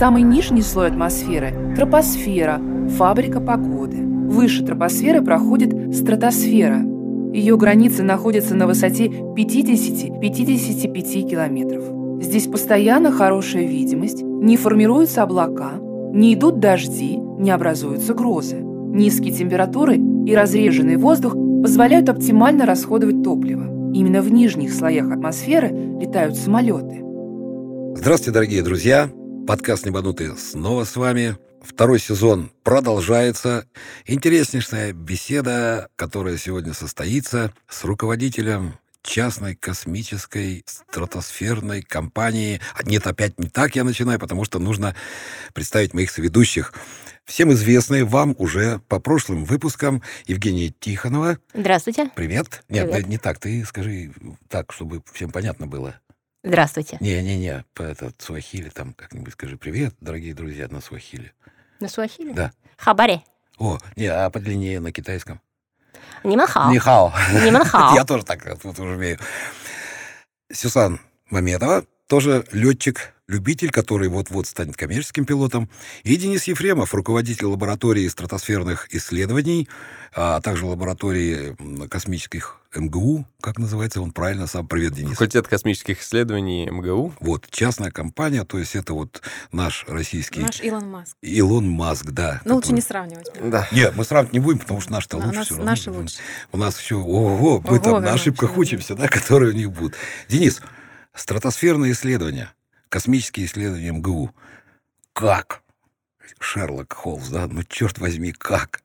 Самый нижний слой атмосферы – тропосфера, фабрика погоды. Выше тропосферы проходит стратосфера. Ее границы находятся на высоте 50-55 километров. Здесь постоянно хорошая видимость, не формируются облака, не идут дожди, не образуются грозы. Низкие температуры и разреженный воздух позволяют оптимально расходовать топливо. Именно в нижних слоях атмосферы летают самолеты. Здравствуйте, дорогие друзья! Подкаст «Небанутые» снова с вами. Второй сезон продолжается. Интереснейшая беседа, которая сегодня состоится с руководителем частной космической стратосферной компании. А нет, опять не так я начинаю, потому что нужно представить моих соведущих. Всем известные вам уже по прошлым выпускам Евгения Тихонова. Здравствуйте. Привет. Нет, Привет. не так. Ты скажи так, чтобы всем понятно было. Здравствуйте. Не-не-не, этот суахили там как-нибудь скажи привет, дорогие друзья, на суахили. На суахили? Да. Хабаре. О, не, а подлиннее на китайском. Ниманхао. Нихао. Ниманхао. Я тоже так вот уже умею. Сюсан Маметова, тоже летчик, любитель, который вот-вот станет коммерческим пилотом, и Денис Ефремов, руководитель лаборатории стратосферных исследований, а также лаборатории космических МГУ, как называется он правильно сам. Привет, Денис. Факультет космических исследований МГУ. Вот, частная компания, то есть это вот наш российский Наш Илон Маск. Илон Маск, да. Ну, лучше который- не сравнивать. Да. Нет, мы сравнивать не будем, потому что наш-то Да, лучше нас- всё равно. наши лучше. У нас еще, ого, мы Ого, там на ошибках учимся, да, которые у них будут. Денис, стратосферные исследования, космические исследования МГУ. Как? Шерлок Холмс, да? Ну, черт возьми, как?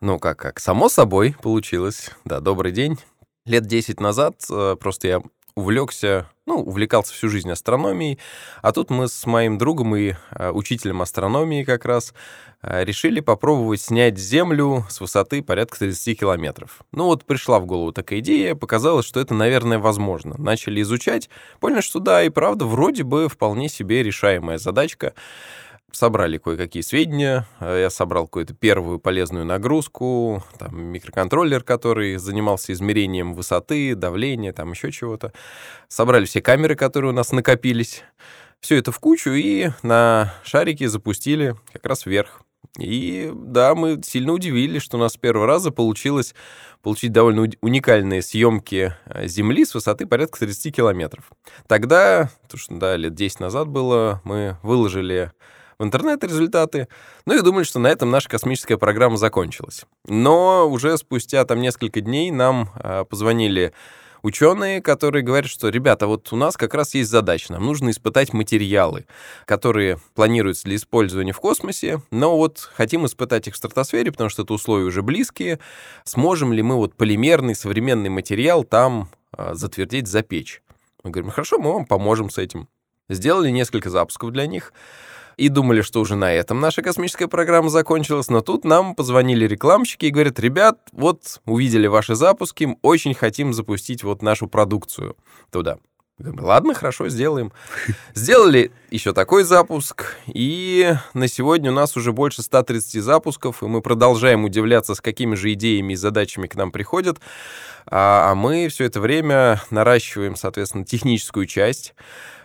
Ну, как, как. Само собой получилось. Да, добрый день. Лет 10 назад э, просто я увлекся, ну, увлекался всю жизнь астрономией, а тут мы с моим другом и э, учителем астрономии как раз решили попробовать снять Землю с высоты порядка 30 километров. Ну вот пришла в голову такая идея, показалось, что это, наверное, возможно. Начали изучать, поняли, что да, и правда, вроде бы вполне себе решаемая задачка. Собрали кое-какие сведения, э, я собрал какую-то первую полезную нагрузку, там, микроконтроллер, который занимался измерением высоты, давления, там еще чего-то. Собрали все камеры, которые у нас накопились, все это в кучу и на шарике запустили как раз вверх. И да, мы сильно удивились, что у нас с первого раза получилось получить довольно уникальные съемки э, Земли с высоты порядка 30 километров. Тогда, потому что, да, лет 10 назад было, мы выложили в интернет результаты, ну и думали, что на этом наша космическая программа закончилась. Но уже спустя там несколько дней нам э, позвонили ученые, которые говорят, что, ребята, вот у нас как раз есть задача, нам нужно испытать материалы, которые планируются для использования в космосе, но вот хотим испытать их в стратосфере, потому что это условия уже близкие. Сможем ли мы вот полимерный современный материал там э, затвердить, запечь? Мы говорим, хорошо, мы вам поможем с этим. Сделали несколько запусков для них и думали, что уже на этом наша космическая программа закончилась, но тут нам позвонили рекламщики и говорят, ребят, вот увидели ваши запуски, очень хотим запустить вот нашу продукцию туда. Ладно, хорошо, сделаем. Сделали еще такой запуск, и на сегодня у нас уже больше 130 запусков, и мы продолжаем удивляться, с какими же идеями и задачами к нам приходят. А, а мы все это время наращиваем, соответственно, техническую часть.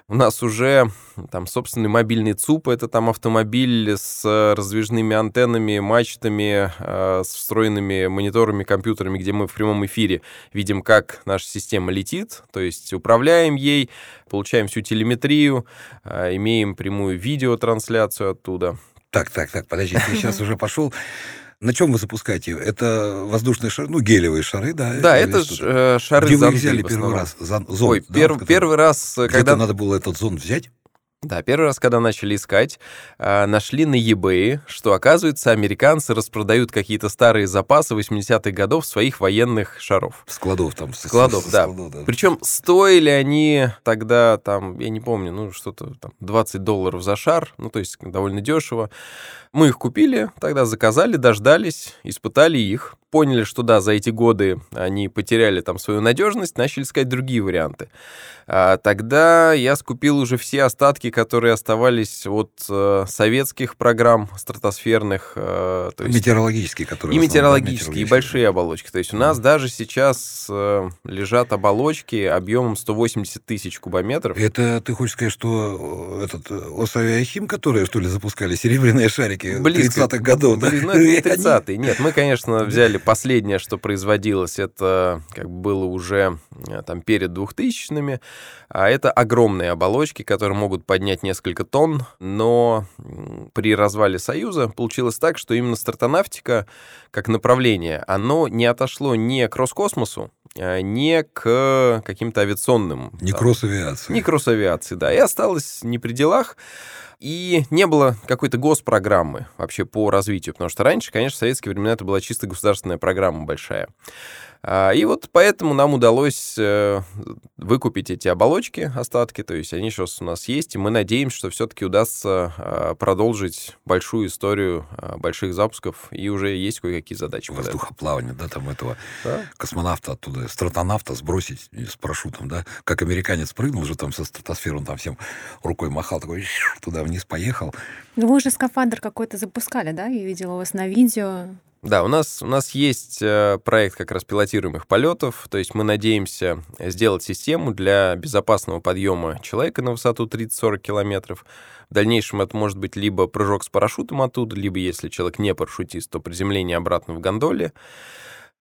У нас уже там собственный мобильный ЦУП, это там автомобиль с э, раздвижными антеннами, мачтами, э, с встроенными мониторами, компьютерами, где мы в прямом эфире видим, как наша система летит, то есть управляем ей, получаем всю телеметрию, э, имеем прямую видеотрансляцию оттуда. Так, так, так, подожди, ты сейчас уже пошел. На чем вы запускаете? Это воздушные шары, ну, гелевые шары, да? Да, это ж, э, шары Где вы их взяли первый раз? Зон- Ой, да, пер- первый раз, э, Где-то когда... надо было этот зонд взять? Да, первый раз, когда начали искать, а, нашли на eBay, что, оказывается, американцы распродают какие-то старые запасы 80-х годов своих военных шаров. Складов там. Складов, да. складов, да. Причем стоили они тогда, там, я не помню, ну, что-то там 20 долларов за шар, ну, то есть довольно дешево. Мы их купили, тогда заказали, дождались, испытали их, поняли, что да, за эти годы они потеряли там свою надежность, начали искать другие варианты. А, тогда я скупил уже все остатки которые оставались от э, советских программ стратосферных. Э, то есть... Метеорологические, которые... И метеорологические, и большие оболочки. То есть у нас mm. даже сейчас э, лежат оболочки объемом 180 тысяч кубометров. Это ты хочешь сказать, что э, этот э, Осавиахим, которые, что ли, запускали серебряные шарики Близко. 30-х годов? Да? Ну, это 30-е. Нет, мы, конечно, взяли последнее, что производилось, это как бы было уже э, там перед 2000-ми, а это огромные оболочки, которые могут поднять несколько тонн, но при развале Союза получилось так, что именно стратонавтика как направление, оно не отошло ни к Роскосмосу, а не к каким-то авиационным... Не там, кросс-авиации. Не кросс-авиации, да. И осталось не при делах. И не было какой-то госпрограммы вообще по развитию, потому что раньше, конечно, в советские времена это была чисто государственная программа большая. А, и вот поэтому нам удалось э, выкупить эти оболочки, остатки, то есть они сейчас у нас есть, и мы надеемся, что все-таки удастся а, продолжить большую историю а, больших запусков, и уже есть кое-какие задачи. Воздухоплавание, да, там этого да? космонавта оттуда, стратонавта сбросить с парашютом, да, как американец прыгнул уже там со стратосферы, он там всем рукой махал, такой туда вниз поехал. Ну, вы уже скафандр какой-то запускали, да? Я видела у вас на видео. Да, у нас, у нас есть э, проект как раз пилотируемых полетов, то есть мы надеемся сделать систему для безопасного подъема человека на высоту 30-40 километров. В дальнейшем это может быть либо прыжок с парашютом оттуда, либо, если человек не парашютист, то приземление обратно в гондоле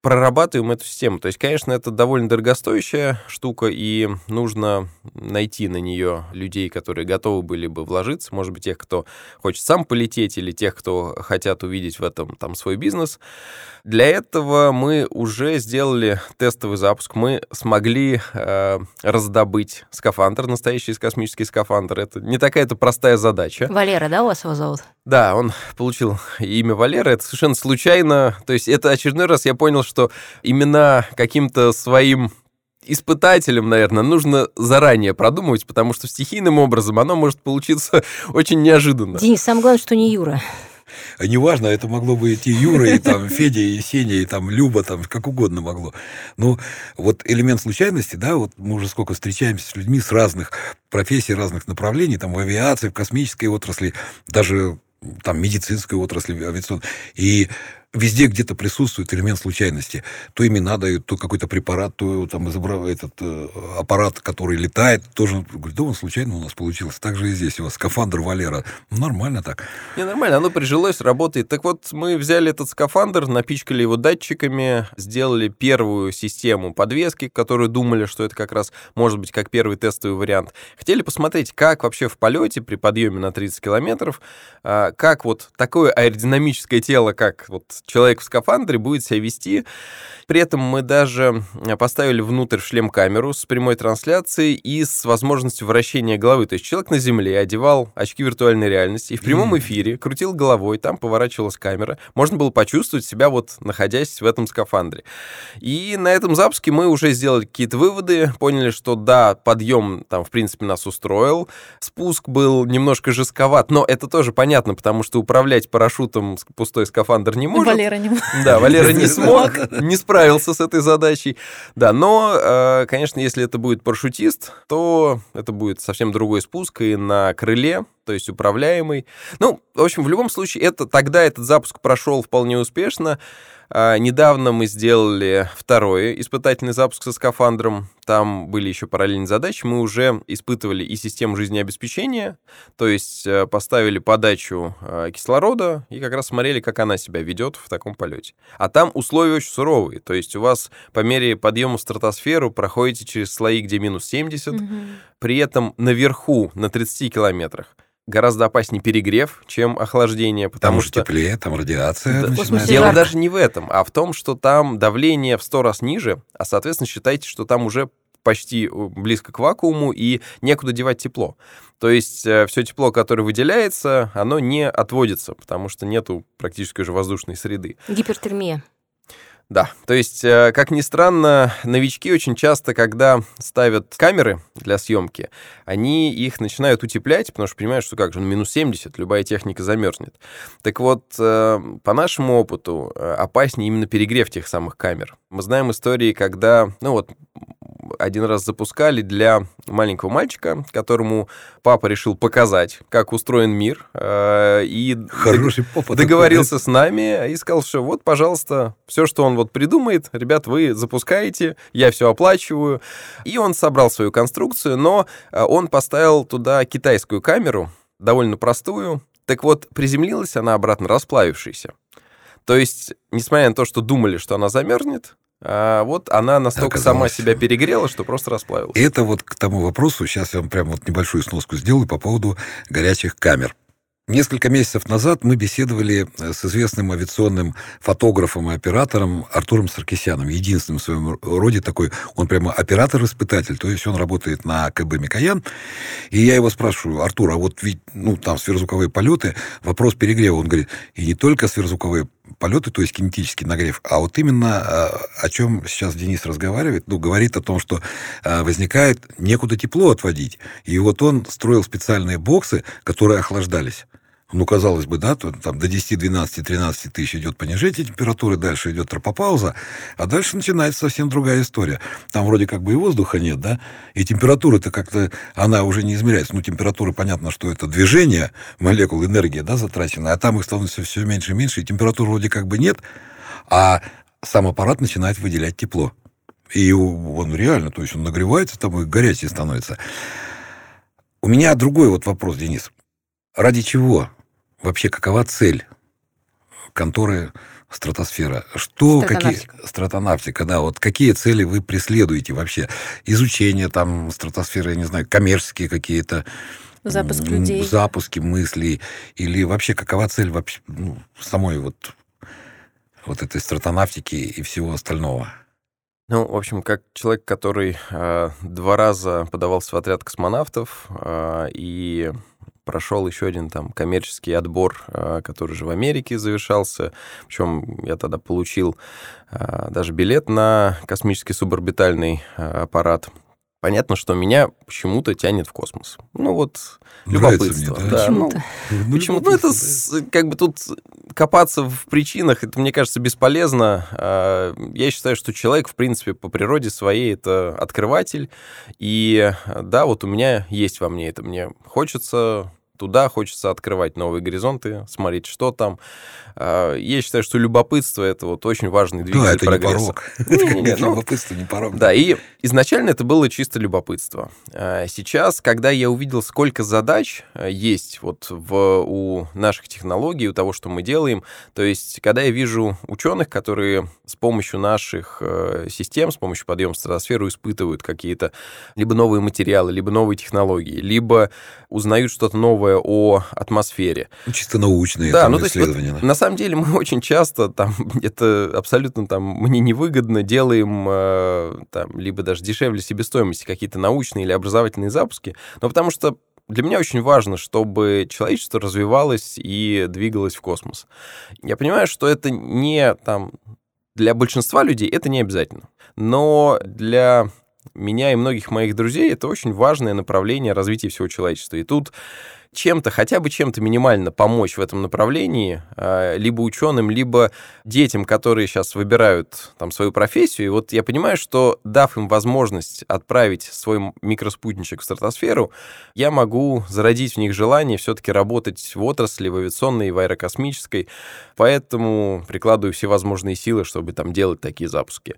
прорабатываем эту систему. То есть, конечно, это довольно дорогостоящая штука, и нужно найти на нее людей, которые готовы были бы вложиться, может быть, тех, кто хочет сам полететь, или тех, кто хотят увидеть в этом там свой бизнес. Для этого мы уже сделали тестовый запуск. Мы смогли э, раздобыть скафандр, настоящий космический скафандр. Это не такая-то простая задача. Валера, да, у вас его зовут? Да, он получил имя Валера. Это совершенно случайно. То есть это очередной раз я понял, что имена каким-то своим испытателям, наверное, нужно заранее продумывать, потому что стихийным образом оно может получиться очень неожиданно. Денис, самое главное, что не Юра. А неважно, это могло быть и Юра, и там Федя, и Сеня, и там Люба, там как угодно могло. Но вот элемент случайности, да, вот мы уже сколько встречаемся с людьми с разных профессий, разных направлений, там в авиации, в космической отрасли, даже там медицинской отрасли авиационной. И везде где-то присутствует элемент случайности. То имена дают, то какой-то препарат, то там изображает этот э, аппарат, который летает, тоже говорит, да он случайно у нас получился. Так же и здесь у вас скафандр Валера. Ну, нормально так. Не, нормально, оно прижилось, работает. Так вот, мы взяли этот скафандр, напичкали его датчиками, сделали первую систему подвески, которую думали, что это как раз может быть как первый тестовый вариант. Хотели посмотреть, как вообще в полете при подъеме на 30 километров, а, как вот такое аэродинамическое тело, как вот человек в скафандре будет себя вести. При этом мы даже э, поставили внутрь в шлем камеру с прямой трансляцией и с возможностью вращения головы. То есть человек на земле одевал очки виртуальной реальности и в прямом эфире крутил головой, там поворачивалась камера. Можно было почувствовать себя вот находясь в этом скафандре. И на этом запуске мы уже сделали какие-то выводы, поняли, что да, подъем там в принципе нас устроил, спуск был немножко жестковат, но это тоже понятно, потому что управлять парашютом пустой скафандр не может. Валера не мог. Да, Валера не смог, не справился с этой задачей. Да, но, э, конечно, если это будет парашютист, то это будет совсем другой спуск и на крыле, то есть управляемый. Ну, в общем, в любом случае, это, тогда этот запуск прошел вполне успешно. А, недавно мы сделали второй испытательный запуск со скафандром. Там были еще параллельные задачи. Мы уже испытывали и систему жизнеобеспечения, то есть э, поставили подачу э, кислорода и как раз смотрели, как она себя ведет в таком полете. А там условия очень суровые. То есть у вас по мере подъема в стратосферу проходите через слои, где минус 70, угу. при этом наверху, на 30 километрах, гораздо опаснее перегрев, чем охлаждение, потому там что... теплее, там радиация. Да. Дело даже не в этом, а в том, что там давление в сто раз ниже, а, соответственно, считайте, что там уже почти э, близко к вакууму, и некуда девать тепло. То есть э, все тепло, которое выделяется, оно не отводится, потому что нету практически уже воздушной среды. Гипертермия. Да, то есть, э, как ни странно, новички очень часто, когда ставят камеры для съемки, они их начинают утеплять, потому что понимают, что как же, ну, минус 70, любая техника замерзнет. Так вот, э, по нашему опыту, э, опаснее именно перегрев тех самых камер. Мы знаем истории, когда, ну вот, один раз запускали для маленького мальчика, которому папа решил показать, как устроен мир. Э, и Хороший папа договорился с нами и сказал, что вот, пожалуйста, все, что он вот придумает, ребят, вы запускаете, я все оплачиваю. И он собрал свою конструкцию, но э, он поставил туда китайскую камеру, довольно простую. Так вот, приземлилась она обратно расплавившаяся. То есть, несмотря на то, что думали, что она замерзнет, а вот она настолько сама себя перегрела, что просто расплавилась. Это вот к тому вопросу, сейчас я вам прям вот небольшую сноску сделаю по поводу горячих камер. Несколько месяцев назад мы беседовали э, с известным авиационным фотографом и оператором Артуром Саркисяном, единственным в своем роде такой, он прямо оператор-испытатель, то есть он работает на КБ «Микоян», и я его спрашиваю, Артур, а вот ведь, ну, там сверхзвуковые полеты, вопрос перегрева, он говорит, и не только сверхзвуковые полеты, то есть кинетический нагрев, а вот именно а, о чем сейчас Денис разговаривает, ну, говорит о том, что а, возникает некуда тепло отводить. И вот он строил специальные боксы, которые охлаждались. Ну, казалось бы, да, то, там до 10, 12, 13 тысяч идет понижение температуры, дальше идет тропопауза, а дальше начинается совсем другая история. Там вроде как бы и воздуха нет, да, и температура-то как-то, она уже не измеряется. Ну, температура, понятно, что это движение молекул, энергия, да, затрачена, а там их становится все меньше и меньше, и температуры вроде как бы нет, а сам аппарат начинает выделять тепло. И он реально, то есть он нагревается, там и горячий становится. У меня другой вот вопрос, Денис. Ради чего? Вообще, какова цель конторы стратосфера? Что, Стратонавтика. какие... Стратонавтика, да. Вот какие цели вы преследуете вообще? Изучение там стратосферы, я не знаю, коммерческие какие-то... Запуск людей. Запуски мыслей. Или вообще какова цель вообще ну, самой вот, вот этой стратонавтики и всего остального? Ну, в общем, как человек, который э, два раза подавался в отряд космонавтов э, и прошел еще один там коммерческий отбор, э, который же в Америке завершался. Причем я тогда получил э, даже билет на космический суборбитальный э, аппарат. Понятно, что меня почему-то тянет в космос. Ну вот, Нравится любопытство. мне, да? да, ну, Почему-то. Почему? Ну, это с- как бы тут копаться в причинах, это, мне кажется, бесполезно. А, Я считаю, что человек, в принципе, по природе своей это открыватель. И да, вот у меня есть во мне это. Мне хочется туда, хочется открывать новые горизонты, смотреть, что там. А, Я считаю, что любопытство — это вот очень важный двигатель Да, это не прогресса. порог. Не, Это, не, конечно, ну, любопытство, не порог. да, и изначально это было чисто любопытство. А Сейчас, когда я увидел, сколько задач э, есть вот в, у наших технологий, у того, что мы делаем, то есть, когда я вижу ученых, которые с помощью наших э, систем, с помощью подъема в стратосферу испытывают какие-то либо новые материалы, либо новые технологии, либо узнают что-то новое о атмосфере, Ну, чисто научные да, там, ну то есть вот исследования. да. на самом деле мы очень часто там это абсолютно там мне невыгодно делаем э, там либо даже дешевле себестоимости какие-то научные или образовательные запуски, но потому что для меня очень важно, чтобы человечество развивалось и двигалось в космос. Я понимаю, что это не там для большинства людей это не обязательно, но для меня и многих моих друзей это очень важное направление развития всего человечества. И тут чем-то, хотя бы чем-то минимально помочь в этом направлении, а, либо ученым, либо детям, которые сейчас выбирают там свою профессию. И вот я понимаю, что дав им возможность отправить свой микроспутничек в стратосферу, я могу зародить в них желание все-таки работать в отрасли, в авиационной, в аэрокосмической. Поэтому прикладываю все возможные силы, чтобы там делать такие запуски.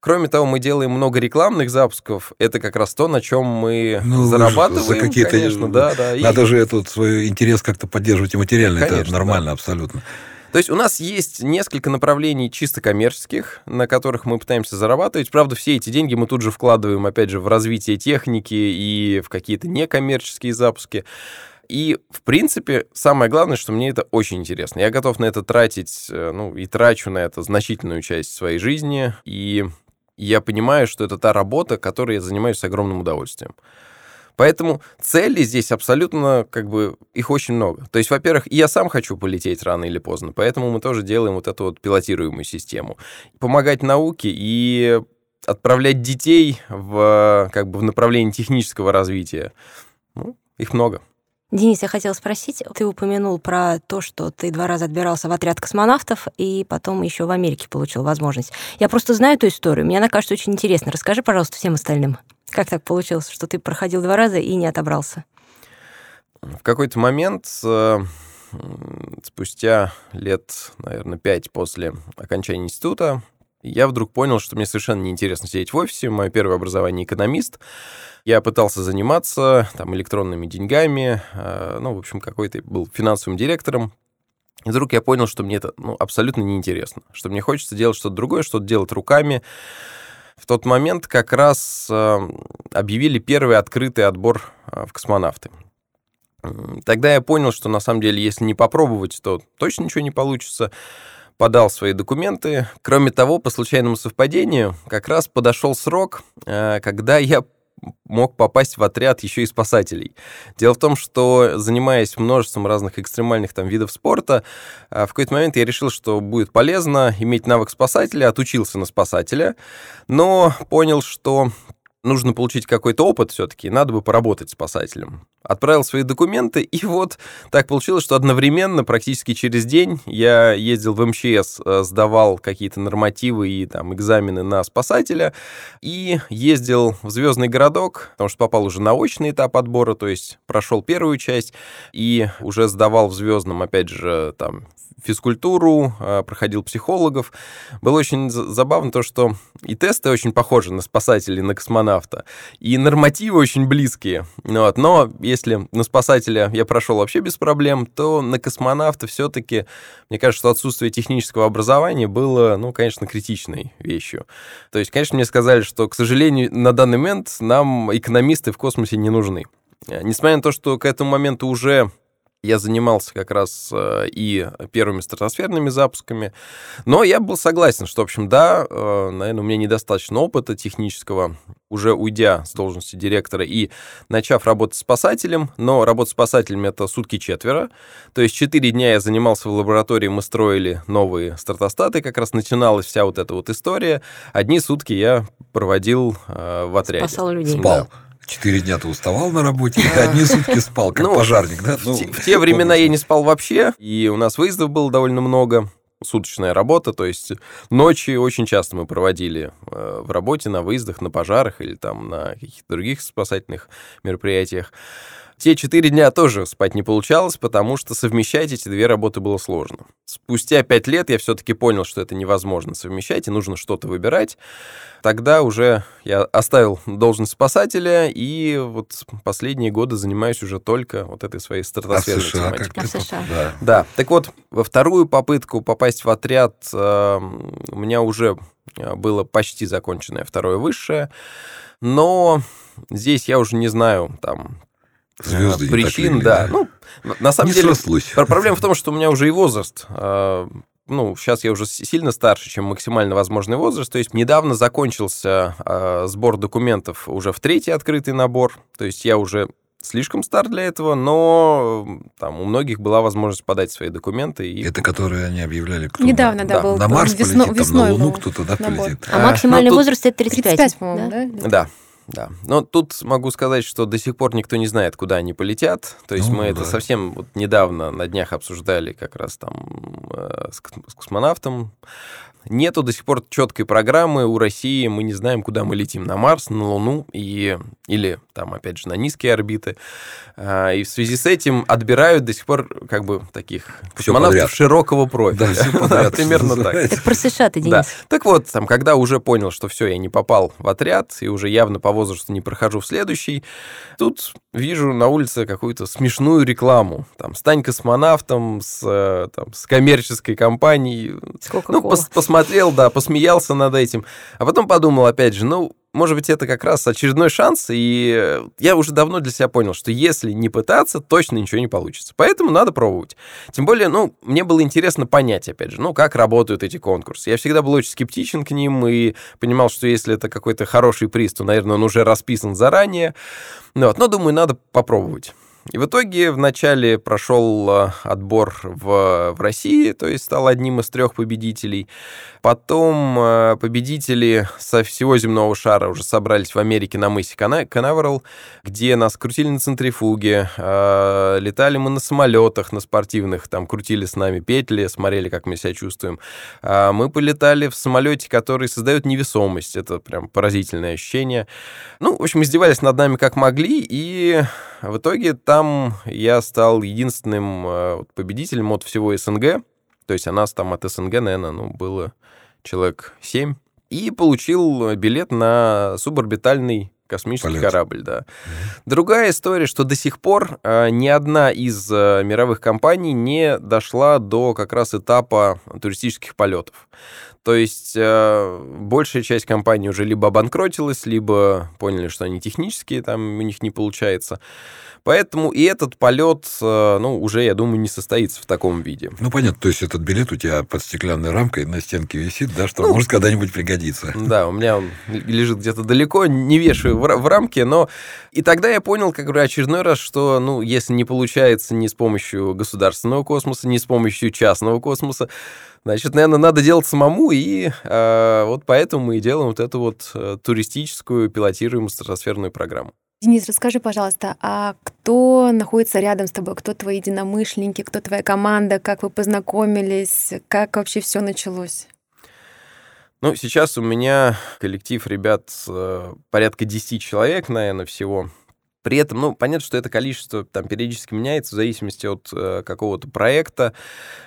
Кроме того, мы делаем много рекламных запусков. Это как раз то, на чем мы Ну, зарабатываем, за какие-то- конечно, да, да. И- Надо же этот свой интерес как-то поддерживать и материально. это Конечно, нормально, абсолютно. То есть у нас есть несколько направлений чисто коммерческих, на которых мы пытаемся зарабатывать. Правда, все эти деньги мы тут же вкладываем, опять же, в развитие техники и в какие-то некоммерческие запуски. И, в принципе, самое главное, что мне это очень интересно. Я готов на это тратить, э, ну, и трачу на это значительную часть своей жизни. И я понимаю, что это та работа, которой я занимаюсь с огромным удовольствием. Поэтому цели здесь абсолютно, как бы, их очень много. То есть, во-первых, я сам хочу полететь рано или поздно, поэтому мы тоже делаем вот эту вот пилотируемую систему. Помогать науке и отправлять детей в, как бы, в направлении технического развития. Ну, их много. Денис, я хотела спросить, ты упомянул про то, что ты два раза отбирался в отряд космонавтов и потом еще в Америке получил возможность. Я просто знаю эту историю, мне она кажется очень интересной. Расскажи, пожалуйста, всем остальным, как так получилось, что ты проходил два раза и не отобрался? В какой-то момент, э, спустя лет, наверное, пять после окончания института, я вдруг понял, что мне совершенно неинтересно сидеть в офисе. Мое первое образование экономист. Я пытался заниматься там электронными деньгами, э, ну, в общем, какой-то был финансовым директором. И вдруг я понял, что мне это ну, абсолютно неинтересно, что мне хочется делать что-то другое, что-то делать руками. В тот момент как раз э, объявили первый открытый отбор э, в космонавты. Тогда я понял, что на самом деле, если не попробовать, то точно ничего не получится подал свои документы. Кроме того, по случайному совпадению, как раз подошел срок, э, когда я мог попасть в отряд еще и спасателей. Дело в том, что занимаясь множеством разных экстремальных там видов спорта, э, в какой-то момент я решил, что будет полезно иметь навык спасателя, отучился на спасателя, но понял, что нужно получить какой-то опыт все-таки, надо бы поработать спасателем. Отправил свои документы, и вот так получилось, что одновременно, практически через день, я ездил в МЧС, э, сдавал какие-то нормативы и там экзамены на спасателя, и ездил в Звездный городок, потому что попал уже на очный этап отбора, то есть прошел первую часть, и уже сдавал в Звездном, опять же, там физкультуру, а, проходил психологов. Было очень забавно то, что и тесты очень похожи на спасателей, на космонавта, и нормативы очень близкие. Вот. Но если на спасателя я прошел вообще без проблем, то на космонавта все-таки, мне кажется, что отсутствие технического образования было, ну, конечно, критичной вещью. То есть, конечно, мне сказали, что, к сожалению, на данный момент нам экономисты в космосе не нужны. Несмотря на то, что к этому моменту уже я занимался как раз э, и первыми стратосферными запусками. Но я был согласен, что, в общем, да, э, наверное, у меня недостаточно опыта технического, уже уйдя с должности директора и начав работать спасателем, но работать спасателем это сутки четверо, то есть четыре дня я занимался в лаборатории, мы строили новые стратостаты, как раз начиналась вся вот эта вот история, одни сутки я проводил э, в отряде. Спасал людей. Спал. Четыре дня ты уставал на работе, и одни сутки спал, как Ну, пожарник, да? В, Ну, те, в те времена я не спал вообще, и у нас выездов было довольно много, суточная работа, то есть ночи очень часто мы проводили э, в работе, на выездах, на пожарах или там на каких-то других спасательных мероприятиях. Те четыре дня тоже спать не получалось, потому что совмещать эти две работы было сложно. Спустя пять лет я все-таки понял, что это невозможно совмещать, и нужно что-то выбирать. Тогда уже я оставил должность спасателя, и вот последние годы занимаюсь уже только вот этой своей а в стратосферной США как тематикой. А США? Да. Да, так вот, во вторую попытку попасть в отряд э, у меня уже э, было почти законченное второе высшее, но здесь я уже не знаю там Звезды не так причин, да. да? Ну, на самом Не деле, срослось. пр- проблема в том, что у меня уже и возраст. э, ну, сейчас я уже сильно старше, чем максимально возможный возраст. То есть недавно закончился э, сбор документов уже в третий открытый набор. То есть я уже слишком стар для этого, но там у многих была возможность подать свои документы. И... Это которые они объявляли, кто Недавно, да, на, был на Марс весно- полетит, там, весной на Луну кто-то да, набор. полетит. А А, максимальный ну, возраст это 35. 35, по-моему, да? Да, да. Но тут могу сказать, что до сих пор никто не знает, куда они полетят. То есть Ну, мы это да. совсем вот недавно на днях обсуждали как раз там э, с, с космонавтом. Нету до сих пор четкой программы у России. Мы не знаем, куда мы летим. На Марс, на Луну и, или там, опять же, на низкие орбиты. А, И в связи с этим отбирают до сих пор как бы таких Всё космонавтов подряд. широкого профиля. Да, подряд, Примерно так. Так про США ты, Денис. Да. Так вот, там, когда уже понял, что все, я не попал в отряд, и уже явно по возрасту не прохожу в следующий, тут вижу на улице какую-то смешную рекламу. Там, стань космонавтом с, э, там, с коммерческой компанией. Сколько Ну, пос- посмотрел, да, посмеялся над этим. А потом подумал, опять же, ну, может быть, это как раз очередной шанс, и э, я уже давно для себя понял, что если не пытаться, точно ничего не получится. Поэтому надо пробовать. Тем более, ну, мне было интересно понять, опять же, ну, как работают эти конкурсы. Я всегда был очень скептичен к ним и понимал, что если это какой-то хороший приз, то, наверное, он уже расписан заранее. Ну Вот. Но, думаю, надо попробовать. И в итоге вначале прошел э, отбор в, в России, то есть стал одним из трех победителей. Потом э, победители со всего земного шара уже собрались в Америке на мысе Канаверал, где нас крутили на центрифуге, э, летали мы на самолетах, на спортивных, там крутили с нами петли, смотрели, как мы себя чувствуем. Мы полетали в самолете, который создает невесомость. Это прям поразительное ощущение. Ну, в общем, издевались над нами как могли, и в итоге там я стал единственным э, победителем от всего СНГ. То есть у нас там от СНГ, наверное, ну, было человек 7. И получил билет на суборбитальный космический Полет. корабль, да. Другая история, что до сих пор э, ни одна из э, мировых компаний не дошла до как раз этапа туристических полетов. То есть э, большая часть компаний уже либо обанкротилась, либо поняли, что они технические, там у них не получается. Поэтому и этот полет, э, ну, уже, я думаю, не состоится в таком виде. Ну, понятно, то есть этот билет у тебя под стеклянной рамкой на стенке висит, да, что ну, может когда-нибудь пригодиться. Да, у меня он лежит где-то далеко, не вешаю в, в рамке, но и тогда я понял, как бы очередной раз, что, ну, если не получается ни с помощью государственного космоса, ни с помощью частного космоса, Значит, наверное, надо делать самому, и э, вот поэтому мы и делаем вот эту вот э, туристическую пилотируемую стратосферную программу. Денис, расскажи, пожалуйста, а кто находится рядом с тобой? Кто твои единомышленники? Кто твоя команда? Как вы познакомились? Как вообще все началось? Ну, сейчас у меня коллектив ребят э, порядка 10 человек, наверное, всего. При этом, ну, понятно, что это количество там периодически меняется в зависимости от э, какого-то проекта.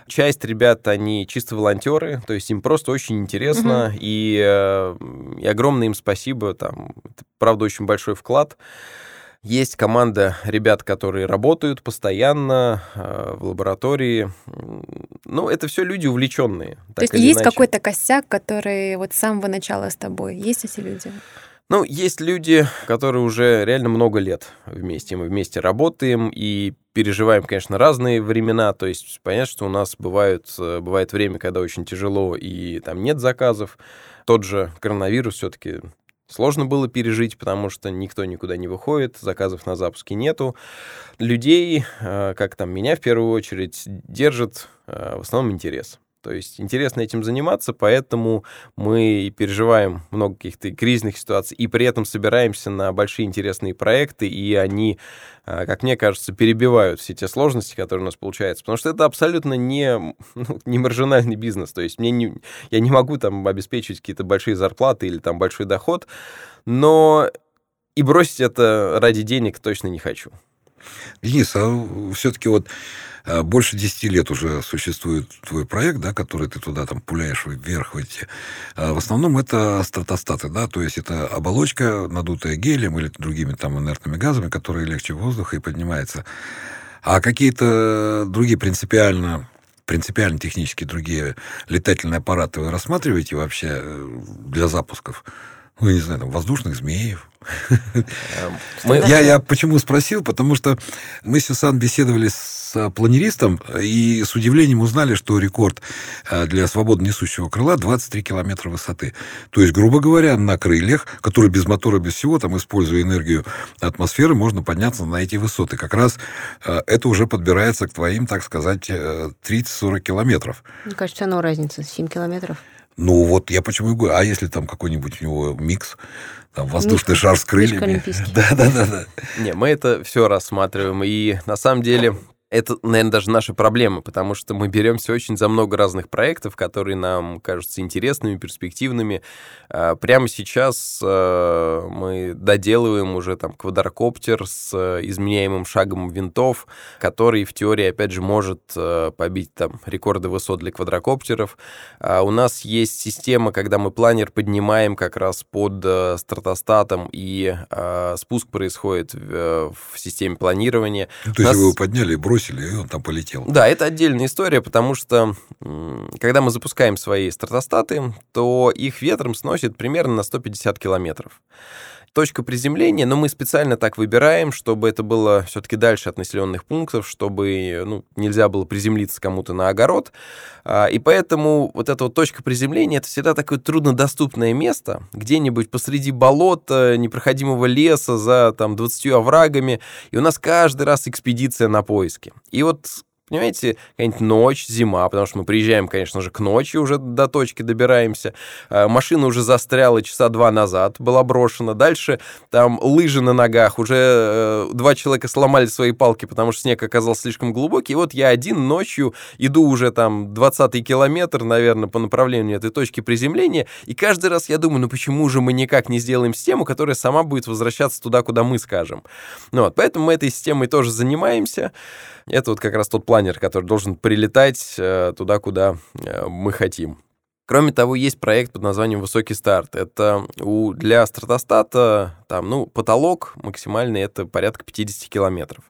Часть ребят, они чисто волонтеры, то есть им просто очень интересно, угу. и, э, и огромное им спасибо, там, это, правда, очень большой вклад. Есть команда ребят, которые работают постоянно э, в лаборатории. Ну, это все люди увлеченные. То есть есть какой-то косяк, который вот с самого начала с тобой? Есть эти люди? Ну, есть люди, которые уже реально много лет вместе. Мы вместе работаем и переживаем, конечно, разные времена. То есть понятно, что у нас бывают, э, бывает время, когда очень тяжело и там нет заказов. Тот же коронавирус все-таки сложно было пережить, потому что никто никуда не выходит, заказов на запуске нету. Людей, э, как там меня в первую очередь, держит э, в основном интерес. То есть интересно этим заниматься, поэтому мы переживаем много каких-то кризисных ситуаций и при этом собираемся на большие интересные проекты, и они, а, как мне кажется, перебивают все те сложности, которые у нас получаются. Потому что это абсолютно не, ну, не маржинальный бизнес. То есть мне не, я не могу там обеспечить какие-то большие зарплаты или там большой доход, но и бросить это ради денег точно не хочу. Денис, а все-таки вот а, больше 10 лет уже существует твой проект, да, который ты туда там пуляешь вверх в эти. А, в основном это стратостаты, да, то есть это оболочка, надутая гелием или другими там инертными газами, которые легче воздуха и поднимается. А какие-то другие принципиально принципиально технически другие летательные аппараты вы рассматриваете вообще э, для запусков? Ну, не знаю, там, воздушных змеев. Эм, я, я почему спросил? Потому что мы с Сюсан беседовали с планеристом и с удивлением узнали, что рекорд э, для свободно несущего крыла 23 километра высоты. То есть, грубо говоря, на крыльях, которые без мотора, без всего, там, используя энергию атмосферы, можно подняться на эти высоты. Как раз э, это уже подбирается к твоим, так сказать, 30-40 э, километров. Мне кажется, оно разница, 7 километров. Ну, вот я почему и говорю, а если там какой-нибудь у него микс, там воздушный мишка, шар с крыльями. Да, да, да, да. Не, мы это все рассматриваем. И на самом деле это, наверное, даже наша проблема, потому что мы беремся очень за много разных проектов, которые нам кажутся интересными, перспективными. А, прямо сейчас а, мы доделываем уже там квадрокоптер с э, изменяемым шагом винтов, который в теории, опять же, может э, побить там рекорды высот для квадрокоптеров. А, у нас есть система, когда мы планер поднимаем как раз под э, стратостатом, и спуск происходит в системе планирования. Ну, то есть нас... вы его подняли и бросили бросили, и он там полетел. Да, это отдельная история, потому что когда мы запускаем свои стратостаты, то их ветром сносит примерно на 150 километров. Точка приземления, но мы специально так выбираем, чтобы это было все-таки дальше от населенных пунктов, чтобы ну, нельзя было приземлиться кому-то на огород. А, и поэтому вот эта вот точка приземления это всегда такое труднодоступное место, где-нибудь посреди болота, непроходимого леса, за там 20 оврагами. И у нас каждый раз экспедиция на поиски. И вот Понимаете, какая-нибудь ночь, зима, потому что мы приезжаем, конечно же, к ночи уже до точки добираемся. А, машина уже застряла часа два назад, была брошена. Дальше там лыжи на ногах, уже э, два человека сломали свои палки, потому что снег оказался слишком глубокий. И вот я один ночью иду уже там 20 километр, наверное, по направлению этой точки приземления, и каждый раз я думаю, ну почему же мы никак не сделаем систему, которая сама будет возвращаться туда, куда мы скажем. Ну, вот, поэтому мы этой системой тоже занимаемся. Это вот как раз тот планер, который должен прилетать э, туда, куда э, мы хотим. Кроме того, есть проект под названием «Высокий старт». Это у, для стратостата, там, ну, потолок максимальный — это порядка 50 километров.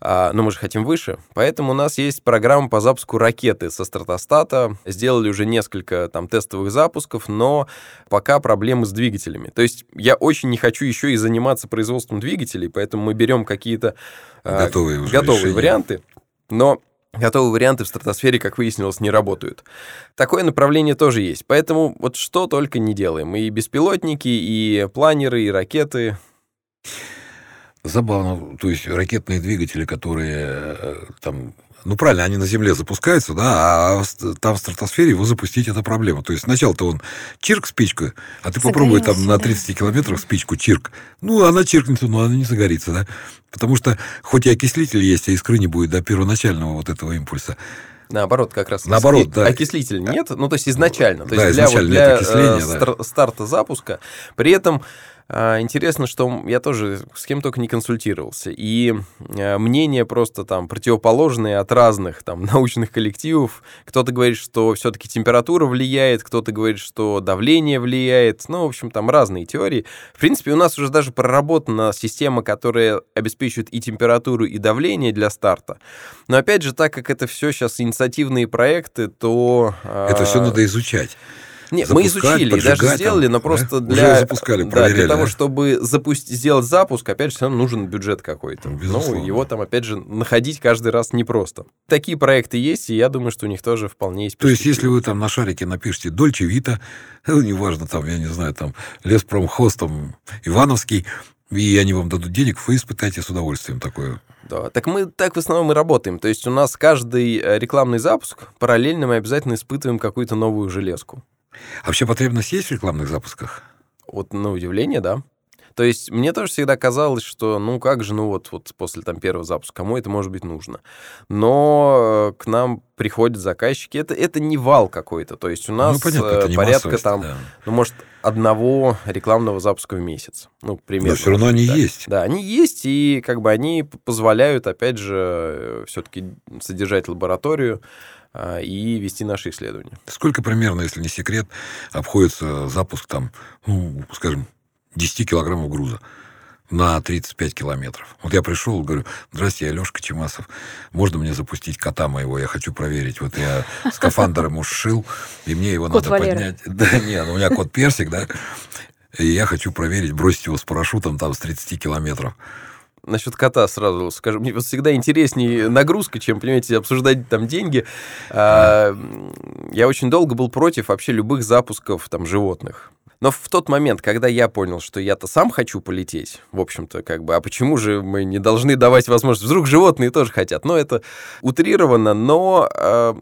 А, но мы же хотим выше. Поэтому у нас есть программа по запуску ракеты со стратостата. Сделали уже несколько там тестовых запусков, но пока проблемы с двигателями. То есть я очень не хочу еще и заниматься производством двигателей, поэтому мы берем какие-то а, готовые, готовые варианты. Но Готовые варианты в стратосфере, как выяснилось, не работают. Такое направление тоже есть. Поэтому вот что только не делаем. И беспилотники, и планеры, и ракеты. Забавно. То есть ракетные двигатели, которые э, там ну, правильно, они на Земле запускаются, да, а там в стратосфере его запустить это проблема. То есть сначала-то он чирк спичку, а ты попробуй там на 30 километрах спичку чирк. Ну, она чиркнется, но она не загорится, да. Потому что хоть и окислитель есть, а искры не будет до первоначального вот этого импульса. Наоборот, как раз. Наоборот, да. Окислитель нет, ну, то есть изначально. То да, есть для, вот, для окисления, э, да. старта запуска. При этом интересно, что я тоже с кем только не консультировался. И а, мнения просто там противоположные от разных там научных коллективов. Кто-то говорит, что все-таки температура влияет, кто-то говорит, что давление влияет. Ну, в общем, там разные теории. В принципе, у нас уже даже проработана система, которая обеспечивает и температуру, и давление для старта. Но опять же, так как это все сейчас инициативные проекты, то... Это все надо изучать. Нет, мы изучили и даже сделали, но просто да? для, Уже запускали, да, для того, чтобы запустить, сделать запуск, опять же, равно нужен бюджет какой-то. Ну, его там, опять же, находить каждый раз непросто. Такие проекты есть, и я думаю, что у них тоже вполне есть То есть, если вы там на шарике напишите Дольче Вита, ну, неважно, там, я не знаю, там, Леспромхоз, там, Ивановский, и они вам дадут денег, вы испытаете с удовольствием такое. Да, так мы так в основном и работаем. То есть у нас каждый э, рекламный запуск, параллельно мы обязательно испытываем какую-то новую железку. А вообще потребность есть в рекламных запусках? Вот на удивление, да. То есть мне тоже всегда казалось, что ну как же, ну вот, вот после там первого запуска, кому это может быть нужно. Но э, к нам приходят заказчики, это, это не вал какой-то. То есть у ну, нас ну, понятно, порядка там, да. ну может, одного рекламного запуска в месяц. Ну, примерно. Но все равно они да. есть. Да, они есть, и как бы они позволяют, опять же, э, все-таки содержать лабораторию, и вести наши исследования. Сколько примерно, если не секрет, обходится запуск там, ну, скажем, 10 килограммов груза? на 35 километров. Вот я пришел, говорю, здрасте, я Лешка Чемасов. Можно мне запустить кота моего? Я хочу проверить. Вот я скафандр ему сшил, и мне его кот надо Валера. поднять. Да, нет, ну, у меня кот Персик, да. И я хочу проверить, бросить его с парашютом там с 30 километров насчет кота сразу скажу. Мне всегда интереснее нагрузка, чем, понимаете, обсуждать там деньги. А, я очень долго был против вообще любых запусков там животных. Но в тот момент, когда я понял, что я-то сам хочу полететь, в общем-то, как бы, а почему же мы не должны давать возможность? Вдруг животные тоже хотят. Но это утрировано, но э,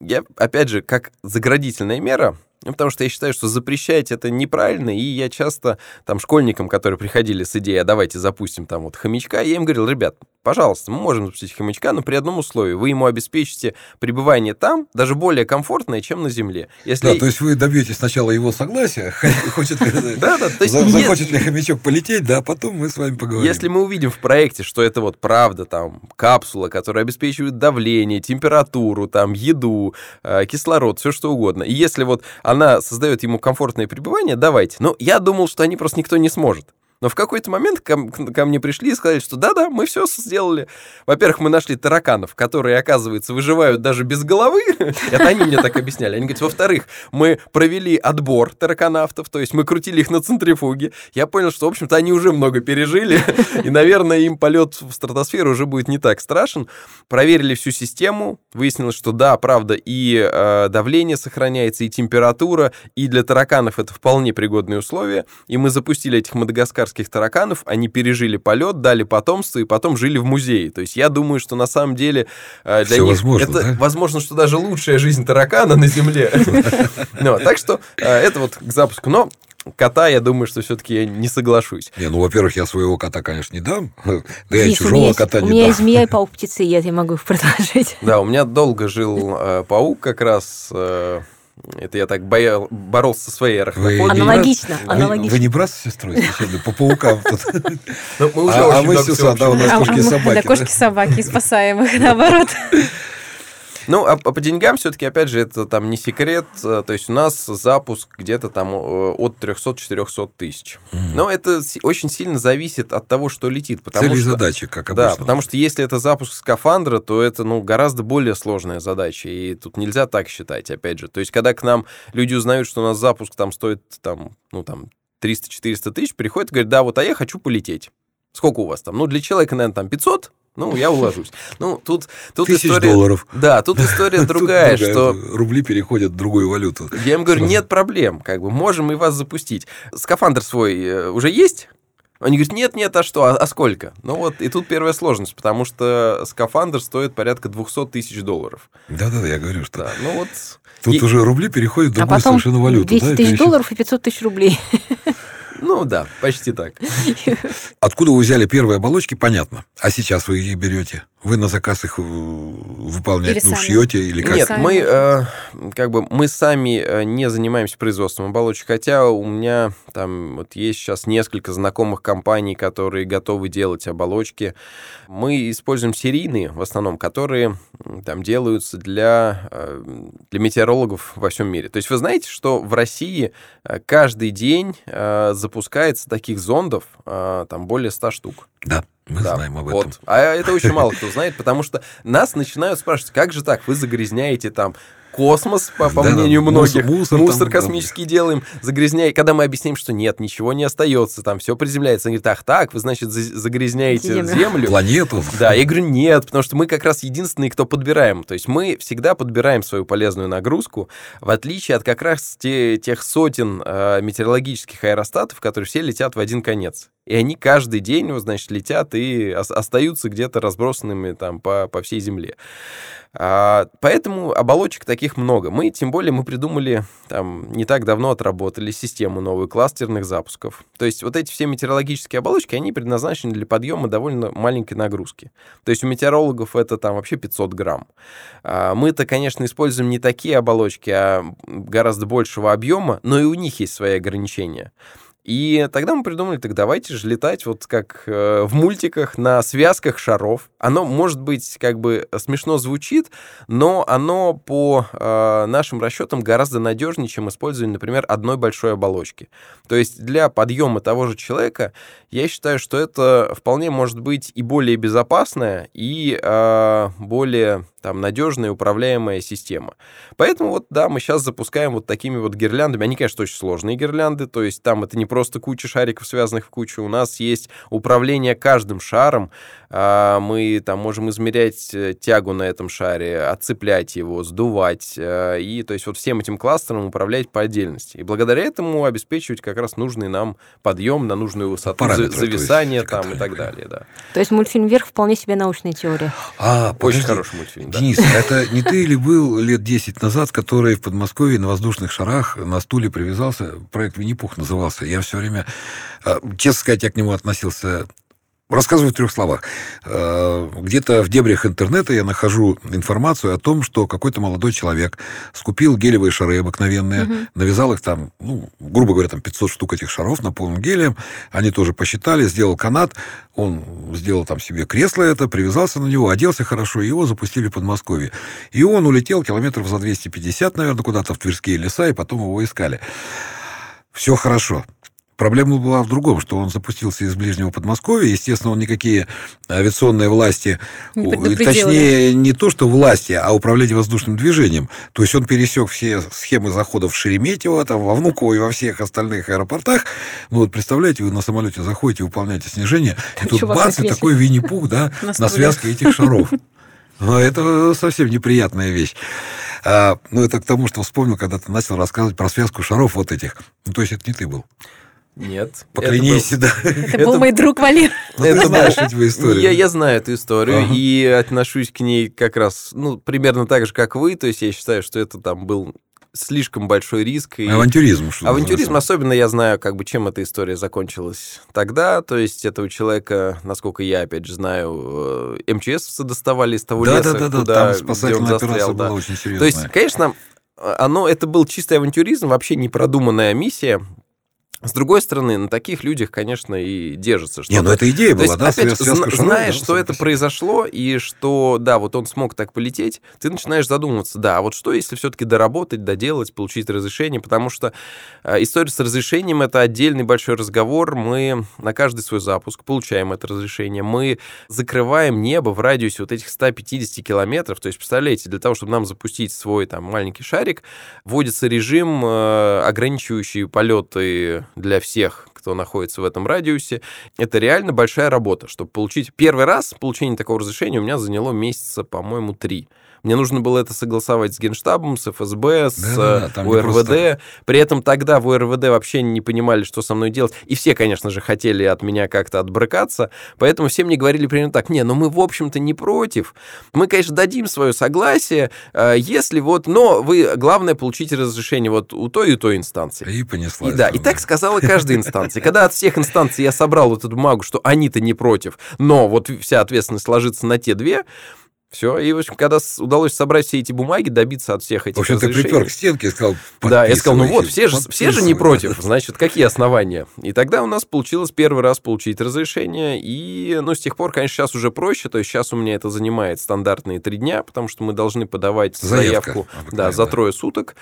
я, опять же, как заградительная мера, потому что я считаю, что запрещать это неправильно, и я часто там школьникам, которые приходили с идеей, а давайте запустим там вот хомячка, я им говорил, ребят, пожалуйста, мы можем запустить хомячка, но при одном условии. Вы ему обеспечите пребывание там даже более комфортное, чем на Земле. Если... Да, то есть вы добьетесь сначала его согласия, хочет захочет ли хомячок полететь, да, потом мы с вами поговорим. Если мы увидим в проекте, что это вот правда там капсула, которая обеспечивает давление, температуру, там еду, э, кислород, все что угодно, и если вот она создает ему комфортное пребывание, давайте. Но я думал, что они просто никто не сможет. Но в какой-то момент ко, ко мне пришли и сказали, что да-да, мы все сделали. Во-первых, мы нашли тараканов, которые, оказывается, выживают даже без головы. Это они мне так объясняли. Они говорят, во-вторых, мы провели отбор тараканавтов, то есть мы крутили их на центрифуге. Я понял, что, в общем-то, они уже много пережили, и, наверное, им полет в стратосферу уже будет не так страшен. Проверили всю систему, выяснилось, что да, правда, и э, давление сохраняется, и температура, и для тараканов это вполне пригодные условия. И мы запустили этих мадагаскарских тараканов, они пережили полет, дали потомство и потом жили в музее. То есть я думаю, что на самом деле э, для Всё них возможно, это да? возможно, что даже лучшая жизнь таракана на Земле. Ну, Так что э, это вот к запуску. Но кота, я думаю, что все-таки я не соглашусь. Не, ну, во-первых, я своего кота, конечно, не дам. Да я у меня чужого есть- кота У не меня дам. есть змея и паук птицеед, я могу их предложить. Да, у меня долго жил э, паук как раз. Это я так боял, боролся со своей Вы арахнофобией. не Аналогично, вы- аналогично. Вы не брат с сестрой случайно по паукам? тут? Ну, мы уже А а мы с сестрой, да, у нас А, кошки и мы- собаки. Да, да? кошки-собаки, спасаем их, наоборот. Ну, а по по деньгам все-таки, опять же, это там не секрет. э, То есть у нас запуск где-то там э, от 300-400 тысяч. Но это очень сильно зависит от того, что летит. Потому Цели и что, задачи, как Да, обычно. потому что если это запуск скафандра, то это ну, гораздо более сложная задача. И тут нельзя так считать, опять же. То есть, когда к нам люди узнают, что у нас запуск там стоит там, ну, там 300-400 тысяч, приходят и говорят, да, вот, а я хочу полететь. Сколько у вас там? Ну, для человека, наверное, там 500, ну, я уложусь. Ну, тут, тут Тысяч история... долларов. Да, тут история Тут другая, что Рубли переходят в другую валюту. я им говорю, Сразу. нет проблем, как бы можем и вас запустить. Скафандр свой э, уже есть? Они говорят, нет, нет, а что, а, а сколько? Ну вот, и тут первая сложность, потому что скафандр стоит порядка 200 тысяч долларов. Да-да, я говорю, что Да, ну вот... тут И- уже рубли переходят в А другую потом совершенно валюту. 200 да, тысяч пересчет- долларов и 500 тысяч рублей. Ну да, почти так. Откуда вы взяли первые оболочки, понятно. А сейчас вы их берете? Вы на заказ их э, выполнять, Или ну, сами? шьете или как? Нет, Сами мы э, как бы мы сами э, не занимаемся производством оболочек, хотя у меня там вот есть сейчас несколько знакомых компаний, которые готовы делать оболочки. Мы используем серийные в основном, которые там делаются для э, для метеорологов во всем мире. То есть вы знаете, что в России каждый день э, запускается таких зондов э, там более 100 штук. Да, мы Да, знаем об вот. этом. А это очень мало кто знает, потому что нас начинают спрашивать, как же так, вы загрязняете там космос, по, по Да, мнению мусор- многих, мусор там, космический делаем, загрязняем. Когда мы объясняем, что нет, ничего не остается, там все приземляется. Они говорят, ах так, вы, значит, за- загрязняете Землю. землю. Планету. Да, я говорю, нет, потому что мы как раз единственные, кто подбираем. То есть мы всегда подбираем свою полезную нагрузку, в отличие от как раз те- тех сотен э, метеорологических аэростатов, которые все летят в один конец. И они каждый день, вот, значит, летят и ос- остаются где-то разбросанными там по, по всей Земле. А, поэтому оболочек таких много. Мы, тем более, мы придумали, там, не так давно отработали систему новую кластерных запусков. То есть вот эти все метеорологические оболочки, они предназначены для подъема довольно маленькой нагрузки. То есть у метеорологов это там вообще 500 грамм. А, Мы-то, конечно, используем не такие оболочки, а гораздо большего объема, но и у них есть свои ограничения. И тогда мы придумали, так давайте же летать вот как э, в мультиках на связках шаров. Оно, может быть, как бы смешно звучит, но оно по э, нашим расчетам гораздо надежнее, чем использование, например, одной большой оболочки. То есть для подъема того же человека я считаю, что это вполне может быть и более безопасная, и э, более там надежная управляемая система. Поэтому вот, да, мы сейчас запускаем вот такими вот гирляндами. Они, конечно, очень сложные гирлянды, то есть там это не просто куча шариков, связанных в кучу. У нас есть управление каждым шаром. А, Мы там можем измерять э, тягу на этом шаре, отцеплять его, сдувать. э, И, то есть, вот всем этим кластером управлять по отдельности. И благодаря этому обеспечивать как раз нужный нам подъем на нужную высоту, Параметры, за- то есть, зависание там и так далее, да. То есть мультфильм «Вверх» вполне себе научная теория. А, Очень хороший мультфильм, Денис, это не ты ли был лет 10 назад, который в Подмосковье на воздушных шарах на стуле привязался? Проект Винни-Пух назывался. Я все время, э, честно сказать, я к нему относился Рассказываю в трех словах. Э, Где-то в дебрях интернета я нахожу информацию о том, что какой-то молодой человек скупил гелевые шары обыкновенные, навязал их там, ну, грубо говоря, там 500 штук этих шаров, наполнен гелием. Они тоже посчитали, сделал канат, он сделал там себе кресло это, привязался на него, оделся хорошо, его запустили в Подмосковье. И он улетел километров за 250, наверное, куда-то в Тверские леса, и потом его искали. Все хорошо. Проблема была в другом, что он запустился из ближнего Подмосковья. Естественно, он никакие авиационные власти, Не точнее, не то, что власти, а управление воздушным движением. То есть он пересек все схемы заходов в Шереметьево, там, во Внуково и во всех остальных аэропортах. Ну вот представляете, вы на самолете заходите, выполняете снижение, и тут бац, и такой Винни-Пух, да, на связке этих шаров. Но это совсем неприятная вещь. А, ну, это к тому, что вспомнил, когда ты начал рассказывать про связку шаров вот этих. Ну, то есть это не ты был. Нет. Поклянись, да. Это был мой друг Валер. Ну, ты знаешь эту историю. Я, я знаю эту историю и отношусь к ней как раз, ну, примерно так же, как вы. То есть я считаю, что это там был слишком большой риск. И... Авантюризм. Что Авантюризм, особенно я знаю, как бы, чем эта история закончилась тогда. То есть этого человека, насколько я, опять же, знаю, э, МЧС доставали из того да, леса, да, да, куда, там спасательная где он застрял. операция Да. была очень серьезная. То есть, конечно, оно, это был чистый авантюризм, вообще непродуманная миссия. С другой стороны, на таких людях, конечно, и держится. Что Не, ну это идея То была, есть, да? опять, связка зна- зная, да, что это произошло, и что, да, вот он смог так полететь, ты начинаешь задумываться, да, а вот что, если все-таки доработать, доделать, получить разрешение, потому что э, история с разрешением — это отдельный большой разговор, мы на каждый свой запуск получаем это разрешение, мы закрываем небо в радиусе вот этих 150 километров, то есть, представляете, для того, чтобы нам запустить свой там маленький шарик, вводится режим, э, ограничивающий полеты для всех, кто находится в этом радиусе. Это реально большая работа, чтобы получить... Первый раз получение такого разрешения у меня заняло месяца, по-моему, три. Мне нужно было это согласовать с Генштабом, с ФСБ, с Да-да-да, э, там не просто УРВД. При этом тогда в УРВД вообще не понимали, что со мной делать. И все, конечно же, хотели от меня как-то отбрыкаться. Поэтому все мне говорили примерно так. Не, ну мы, в общем-то, не против. Мы, конечно, дадим свое согласие, э, если вот... Но вы, главное, получите разрешение вот у той и той инстанции. И понеслась. И да, и так сказала каждая инстанция. Когда от всех инстанций я собрал вот эту бумагу, что они-то не против, но вот вся ответственность ложится на те две, все, и, в общем, когда удалось собрать все эти бумаги, добиться от всех этих В общем, ты разрешений- припер к стенке и сказал, да, я сказал, ну вот, все же, все же не против, значит, какие основания? И тогда у нас получилось первый раз получить разрешение, и, ну, с тех пор, конечно, сейчас уже проще, то есть сейчас у меня это занимает стандартные три дня, потому что мы должны подавать Заявка заявку да, за трое суток.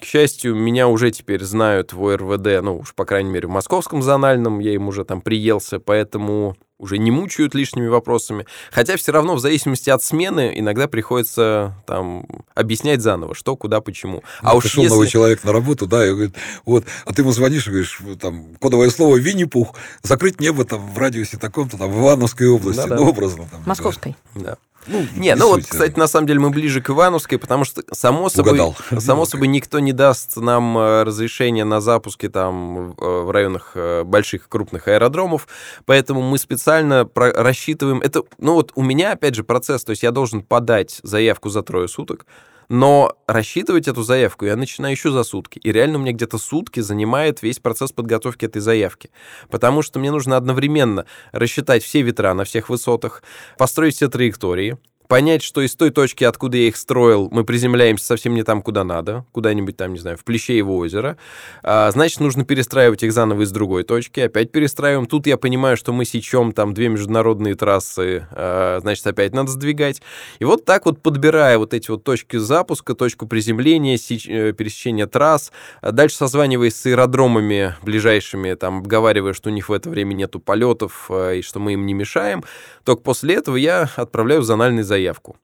К счастью, меня уже теперь знают в ОРВД, ну, уж, по крайней мере, в московском зональном, я им уже там приелся, поэтому уже не мучают лишними вопросами. Хотя все равно в зависимости от смены иногда приходится там объяснять заново, что, куда, почему. Ну, а уж пришел если... новый человек на работу, да, и говорит, вот, а ты ему звонишь и говоришь, там, кодовое слово Винни-Пух, закрыть небо там в радиусе таком-то, там, в Ивановской области, Да-да. ну, образно. Там, Московской. Да. Ну, Не, ну вот, кстати, на самом деле мы ближе к Ивановской, потому что, само собой, Угадал. само собой никто не даст нам э, разрешение на запуски там э, в районах э, больших крупных аэродромов, поэтому мы специально рассчитываем... Это, ну вот у меня, опять же, процесс, то есть я должен подать заявку за трое суток, но рассчитывать эту заявку я начинаю еще за сутки. И реально у меня где-то сутки занимает весь процесс подготовки этой заявки. Потому что мне нужно одновременно рассчитать все ветра на всех высотах, построить все траектории, понять, что из той точки, откуда я их строил, мы приземляемся совсем не там, куда надо, куда-нибудь там, не знаю, в Плещеево озеро. А, значит, нужно перестраивать их заново из другой точки, опять перестраиваем. Тут я понимаю, что мы сечем там две международные трассы, а, значит, опять надо сдвигать. И вот так вот, подбирая вот эти вот точки запуска, точку приземления, сеч- э, пересечения трасс, а дальше созваниваясь с аэродромами ближайшими, там, обговаривая, что у них в это время нету полетов э, и что мы им не мешаем, только после этого я отправляю в зональный заявку.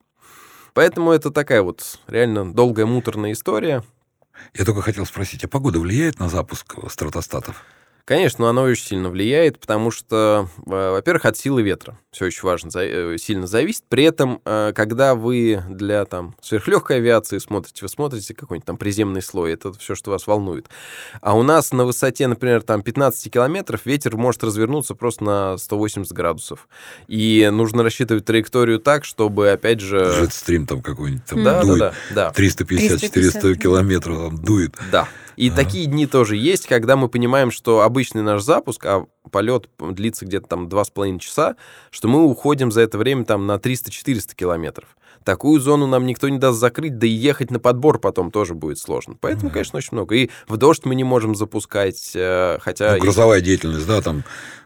Поэтому это такая вот реально долгая муторная история. Я только хотел спросить, а погода влияет на запуск стратостатов? Конечно, оно очень сильно влияет, потому что, э, во-первых, от силы ветра все очень важно, э, сильно зависит. При этом, э, когда вы для там сверхлегкой авиации смотрите, вы смотрите какой-нибудь там приземный слой, это все, что вас волнует. А у нас на высоте, например, там 15 километров ветер может развернуться просто на 180 градусов. И нужно рассчитывать траекторию так, чтобы, опять же... Джетстрим там какой-нибудь там Да, да, дует. да, да. 350-400 350, километров там дует. Да. И такие дни тоже есть, когда мы понимаем, что обычный наш запуск, а полет длится где-то там два с половиной часа, что мы уходим за это время там на 300-400 километров. Такую зону нам никто не даст закрыть, да и ехать на подбор потом тоже будет сложно. Поэтому, конечно, очень много. И в дождь мы не можем запускать, э, хотя... Ну, грузовая деятельность, да, там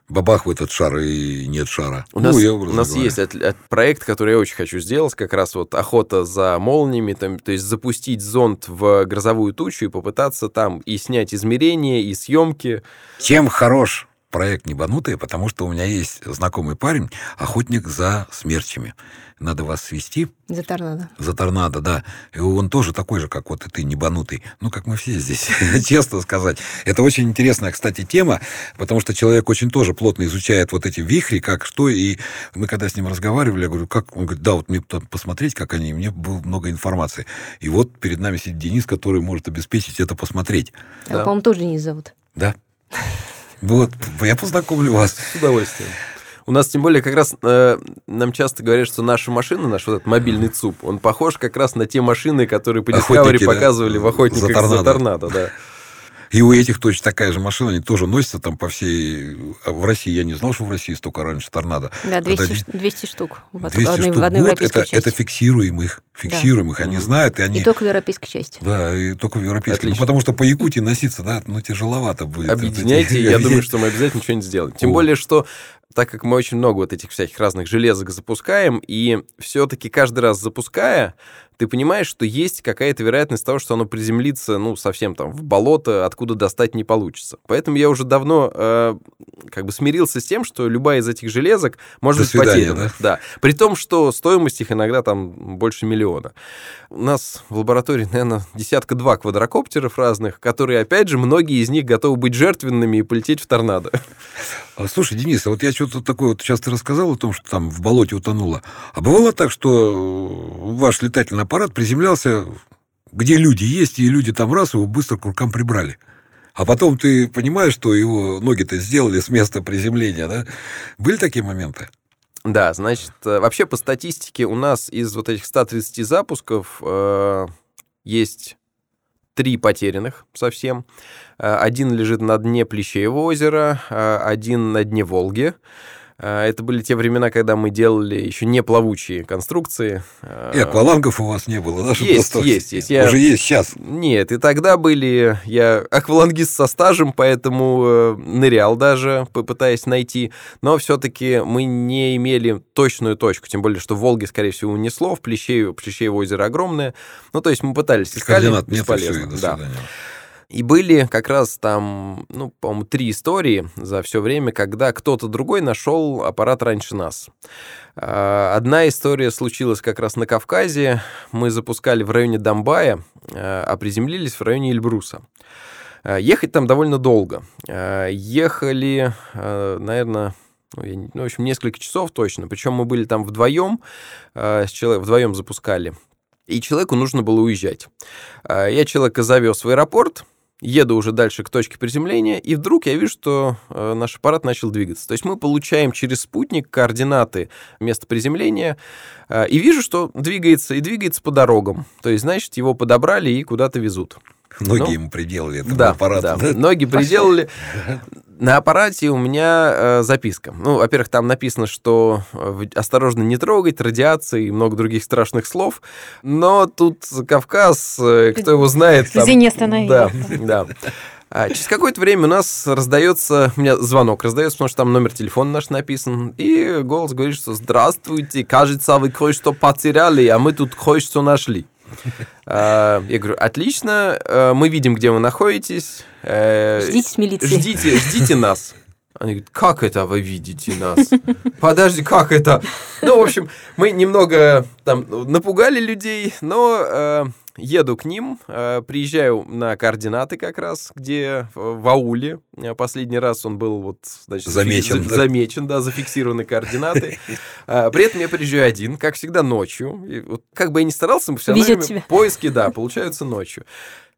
бабах в этот шар и нет шара. У Ну, нас, я у нас говоря. есть от- от- проект, который я очень хочу сделать, как раз вот охота за молниями, там, то есть запустить зонд в грозовую тучу и попытаться там и снять измерения, и съемки. Чем хорош проект «Небанутые», потому что у меня есть знакомый парень, охотник за смерчами. Надо вас свести За торнадо. за торнадо, да. И он тоже такой же, как вот и ты, небанутый. Ну, как мы все здесь, честно сказать. Это очень интересная, кстати, тема, потому что человек очень тоже плотно изучает вот эти вихри, как что. И мы когда с ним разговаривали, я говорю, как? Он говорит, да, вот мне посмотреть, как они. И мне было много информации. И вот перед нами сидит Денис, который может обеспечить это посмотреть. А, Да. по-моему, тоже Денис зовут. Да? Вот, я познакомлю вас. С удовольствием. У нас тем более как раз э, нам часто говорят, что наша машина, наш вот этот мобильный ЦУП, он похож как раз на те машины, которые по Discovery Охотники, да? показывали в «Охотниках За за торнадо». торнадо». да. И у этих точно такая же машина, они тоже носятся там по всей... а В России, я не знал, что в России столько раньше торнадо. Да, 200, Когда ш- 200 штук в, од- 200 в одной, штук в одной год, европейской это, части. это фиксируем их. Фиксируем их, они знают, и они... И только в европейской части. Да, и только в европейском. Ну, Отлично. потому что по Якутии носиться, да, ну, тяжеловато будет. Объединяйте, я думаю, что мы обязательно что-нибудь сделаем. Тем более, что так как мы очень много вот этих всяких разных железок запускаем, и все-таки каждый раз запуская, ты понимаешь, что есть какая-то вероятность того, что оно приземлится, ну, совсем там в болото, откуда достать не получится. Поэтому я уже давно э, как бы смирился с тем, что любая из этих железок может До быть свидания, потеряна. Да? При том, что стоимость их иногда там больше миллиона. У нас в лаборатории, наверное, десятка-два квадрокоптеров разных, которые, опять же, многие из них готовы быть жертвенными и полететь в торнадо. А, Слушай, Денис, а вот я что-то такое, вот сейчас ты рассказал о том, что там в болоте утонуло. А бывало так, что э, ваш летательный аппарат приземлялся, где люди есть, и люди там раз его быстро к рукам прибрали. А потом ты понимаешь, что его ноги-то сделали с места приземления, да? Были такие моменты? Да, значит, э, вообще по статистике у нас из вот этих 130 запусков э, есть три потерянных совсем. Э, Один лежит на дне Плещеева озера, э, один на дне Волги. Э, Это были те времена, когда мы делали еще не плавучие конструкции. И аквалангов у вас не было, да? чтоб Есть, достать? есть, есть. Я- Уже есть сейчас. Нет, и тогда были... Я аквалангист со стажем, поэтому э, нырял даже, попытаясь найти. Но все-таки мы не имели точную точку. Тем более, что Волги, скорее всего, унесло. В Плещеево, Плещеево озеро огромное. Ну, то есть мы пытались, искали. Координат нет, бесполезно. до да. И были как раз там, ну, по-моему, три истории за все время, когда кто-то другой нашел аппарат раньше нас. А, Одна история случилась как раз на Кавказе. Мы запускали в районе Домбая, а а приземлились в районе Эльбруса. А, Ехать там довольно долго. Ехали, наверное, ну, я ну, в общем, несколько часов точно. Причем мы были там вдвоем, а, с человеком, вдвоем запускали. И человеку нужно было уезжать. А, Я человека завез в аэропорт, еду уже дальше к точке приземления, и вдруг я вижу, что э, наш аппарат начал двигаться. То есть мы получаем через спутник координаты места приземления, э, и вижу, что двигается, и двигается по дорогам. То есть, значит, его подобрали и куда-то везут. Ноги Ну, ему приделали этому Да, аппарату. да. да? Ноги приделали. На аппарате у меня э, записка. Ну, во-первых, там написано, что э, осторожно не трогать, радиация и много других страшных слов. Но тут Кавказ, э, кто его знает... там- Везде не остановил. Да, да. А через какое-то время у нас раздается, у меня звонок раздается, потому что там номер телефона наш написан, и голос говорит, что «Здравствуйте, кажется, вы кое-что потеряли, а мы тут кое-что нашли». А, Я говорю, отлично, э, мы видим, где вы находитесь. э, Ждите с милиции. Ждите, ждите нас. Они говорят, как это вы видите нас? Подожди, как это? Ну, в общем, мы немного там напугали людей, но э, еду к ним, э, приезжаю на координаты как раз, где в, в ауле. Э, Последний раз он был вот, значит, Замечен, за- да? замечен, да, зафиксированы координаты. При этом я приезжаю один, как всегда, ночью. И вот как бы я ни старался, все равно поиски, да, получаются ночью.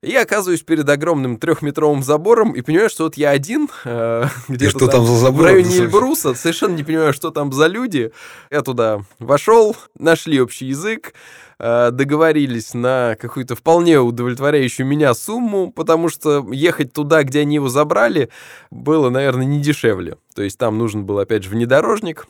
И я оказываюсь перед огромным трехметровым забором и понимаю, что вот я один, э, где-то что там за забор? в районе Эльбруса, совершенно не понимаю, что там за люди. Я туда вошел, нашли общий язык, э, договорились на какую-то вполне удовлетворяющую меня сумму, потому что ехать туда, где они его забрали, было, наверное, не дешевле. То есть там нужен был, опять же, внедорожник,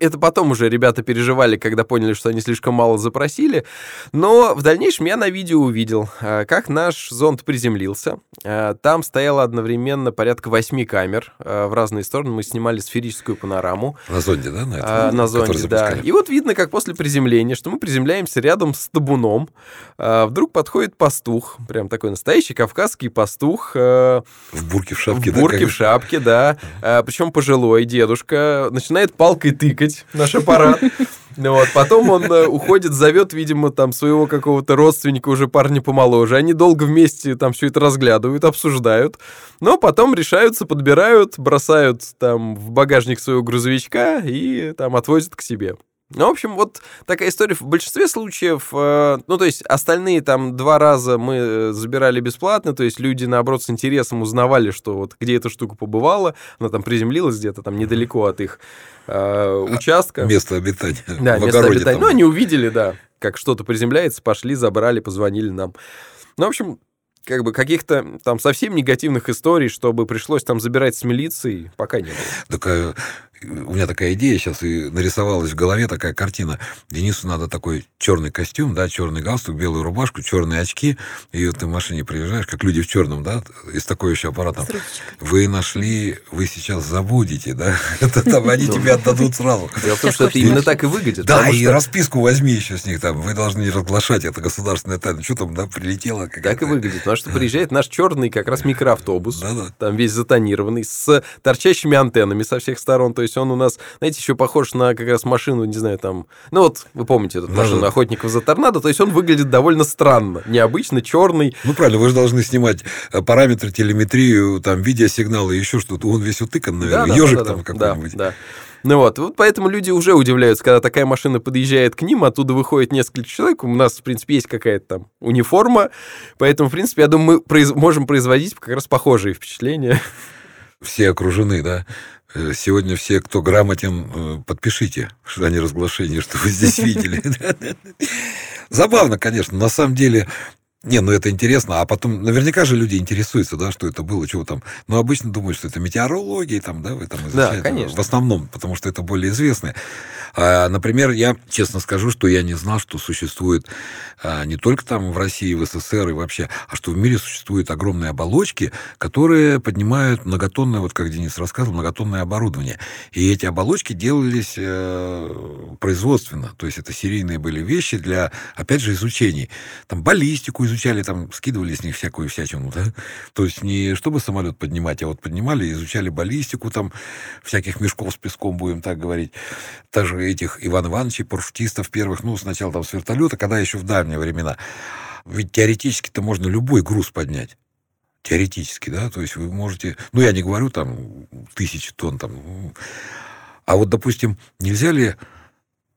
это потом уже ребята переживали, когда поняли, что они слишком мало запросили. Но в дальнейшем я на видео увидел, а, как наш зонд приземлился. А, там стояло одновременно порядка восьми камер а, в разные стороны. Мы снимали сферическую панораму. На зонде, да? На, этом, на зонде, да. И вот видно, как после приземления, что мы приземляемся рядом с табуном. Вдруг подходит пастух, прям такой настоящий кавказский пастух. В бурке в шапке, в бурке да? в шапке, да. Причем пожилой дедушка. Начинает палкой тыкать трогать наш аппарат. Вот, потом он э, уходит, зовет, видимо, там своего какого-то родственника, уже парня помоложе. Они долго вместе там все это разглядывают, обсуждают. Но потом решаются, подбирают, бросают там в багажник своего грузовичка и там отвозят к себе. Ну, в общем, вот такая история в большинстве случаев. Э, ну, то есть остальные там два раза мы э, забирали бесплатно, то есть люди, наоборот, с интересом узнавали, что вот где эта штука побывала, она там приземлилась где-то там недалеко от их э, участка. Место обитания. Да, место обитания. Там. Ну, они увидели, да, как что-то приземляется, пошли, забрали, позвонили нам. Ну, в общем, как бы каких-то там совсем негативных историй, чтобы пришлось там забирать с милицией, пока не было. Так, у меня такая идея сейчас и нарисовалась в голове такая картина. Денису надо такой черный костюм, да, черный галстук, белую рубашку, черные очки, и вот ты в машине приезжаешь, как люди в черном, да, и с такой еще аппаратом. Вы нашли, вы сейчас забудете, да, это там они тебе отдадут сразу. Дело в том, что это именно так и выглядит. Да, и расписку возьми еще с них там, вы должны не разглашать, это государственная тайна. Что там, да, прилетело? Так и выглядит, потому что приезжает наш черный как раз микроавтобус, там весь затонированный, с торчащими антеннами со всех сторон, то есть он у нас, знаете, еще похож на как раз машину, не знаю, там... Ну вот, вы помните эту машину да. охотников за торнадо, то есть он выглядит довольно странно, необычно, черный. Ну правильно, вы же должны снимать э, параметры, телеметрию, там, видеосигналы, еще что-то. Он весь утыкан, наверное, да, ежик да, да, там какой-нибудь. Да, да. Ну вот, вот поэтому люди уже удивляются, когда такая машина подъезжает к ним, оттуда выходит несколько человек, у нас, в принципе, есть какая-то там униформа, поэтому, в принципе, я думаю, мы произ... можем производить как раз похожие впечатления. Все окружены, да? Э, сегодня все, кто грамотен, э, подпишите о неразглашении, что вы здесь видели. Забавно, конечно. На самом деле, не, ну это интересно. А потом, наверняка же люди интересуются, да, что это было, чего там. Но обычно думают, что это метеорология, там, да, вы там изучаете. Да, конечно. В основном, потому что это более известное. А, например, я честно скажу, что я не знал, что существует а, не только там в России, в СССР и вообще, а что в мире существуют огромные оболочки, которые поднимают многотонное, вот как Денис рассказывал, многотонное оборудование. И эти оболочки делались э, производственно. То есть это серийные были вещи для, опять же, изучений. Там баллистику изучали, там скидывали с них всякую всячину, да? То есть не чтобы самолет поднимать, а вот поднимали, изучали баллистику, там всяких мешков с песком, будем так говорить. Даже этих Иван Ивановичей, парашютистов первых, ну, сначала там с вертолета, когда еще в давние времена. Ведь теоретически-то можно любой груз поднять. Теоретически, да, то есть вы можете, ну, я не говорю там тысячи тонн, там, а вот, допустим, нельзя ли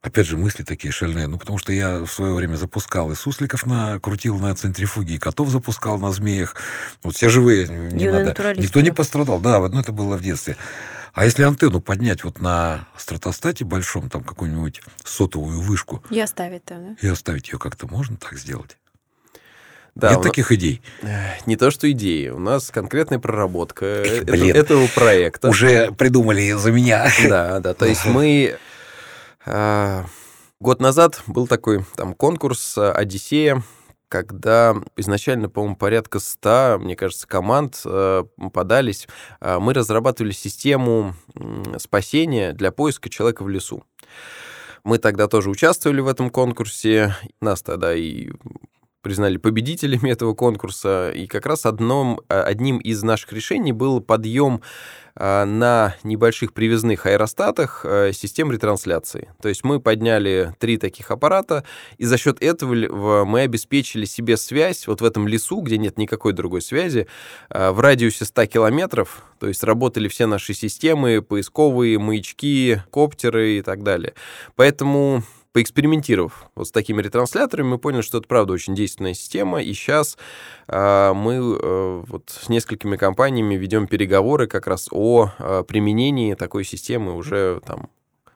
Опять же, мысли такие шальные. Ну, потому что я в свое время запускал и сусликов на, крутил на центрифуге, и котов запускал на змеях. Вот все живые, не Юный надо. Никто не пострадал. Да, ну, это было в детстве. А если антенну поднять вот на стратостате большом, там какую-нибудь сотовую вышку... И оставить там, да? И оставить ее как-то можно так сделать? Да, Нет нас... таких идей? Не то, что идеи. У нас конкретная проработка Эх, блин, этого проекта. Уже придумали за меня. Да, да. То есть мы... А, год назад был такой там конкурс «Одиссея», когда изначально, по-моему, порядка 100, мне кажется, команд э, подались, э, мы разрабатывали систему спасения для поиска человека в лесу. Мы тогда тоже участвовали в этом конкурсе, нас тогда и признали победителями этого конкурса, и как раз одном, а, одним из наших решений был подъем а, на небольших привязных аэростатах э, систем ретрансляции. То есть мы подняли три таких аппарата, и за счет этого мы обеспечили себе связь вот в этом лесу, где нет никакой другой связи, а, в радиусе 100 километров, то есть работали все наши системы, поисковые, маячки, коптеры и так далее. Поэтому поэкспериментировав вот с такими ретрансляторами, мы поняли, что это правда очень действенная система, и сейчас э, мы э, вот с несколькими компаниями ведем переговоры как раз о э, применении такой системы уже там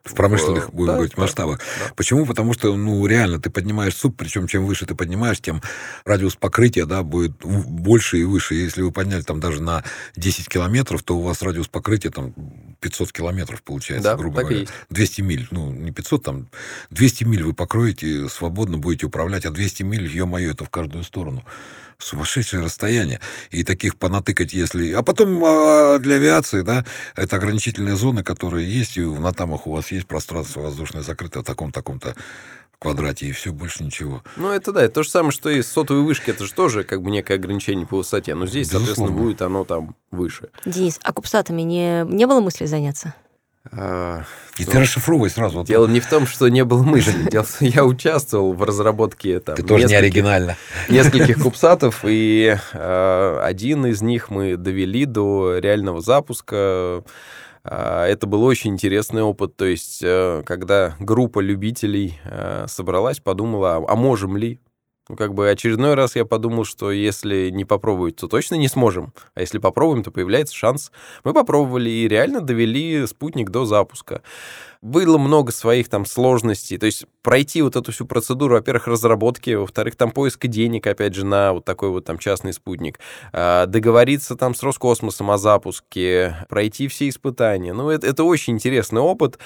в промышленных, будем да, говорить, да, масштабах. да. Почему? Потому что, ну, реально, ты поднимаешь суп, причем чем выше ты поднимаешь, тем радиус покрытия, да, будет больше и выше. Если вы подняли там даже на 10 километров, то у вас радиус покрытия там 500 километров получается, Да, грубо говоря. есть. 200 миль, ну, не 500, там 200 миль вы покроете, свободно будете управлять, а 200 миль, ё-моё, это в каждую сторону. Сумасшедшее расстояние. И таких понатыкать, если... А потом а, для авиации, да, это ограничительные зоны, которые есть, и на тамах у вас есть пространство воздушное закрытое в таком-таком-то квадрате, и все, больше ничего. Ну, это да, это то же самое, что и с сотовой вышки, это же тоже как бы некое ограничение по высоте, но здесь, соответственно, Безусловно. будет оно там выше. Денис, а кубсатами не, не было мысли заняться? А, И Ну, ты расшифровывай сразу. вот Дело не в том, что не было мысли. Дело в том, я участвовал в разработке там, Ты тоже не оригинально. нескольких кубсатов, и э, один из них мы довели до реального запуска. А, Это был очень интересный опыт. То есть, э, когда группа любителей э, собралась, подумала, а можем ли? Ну, как бы очередной раз я подумал, что если не попробовать, то точно не сможем. А если попробуем, то появляется шанс. Мы попробовали и реально довели спутник до запуска. Было много своих там сложностей. То есть пройти вот эту всю процедуру, во-первых, разработки, во-вторых, там поиска денег, опять же, на вот такой вот там частный спутник, а, договориться там с Роскосмосом о запуске, пройти все испытания. Ну, это, это очень интересный опыт.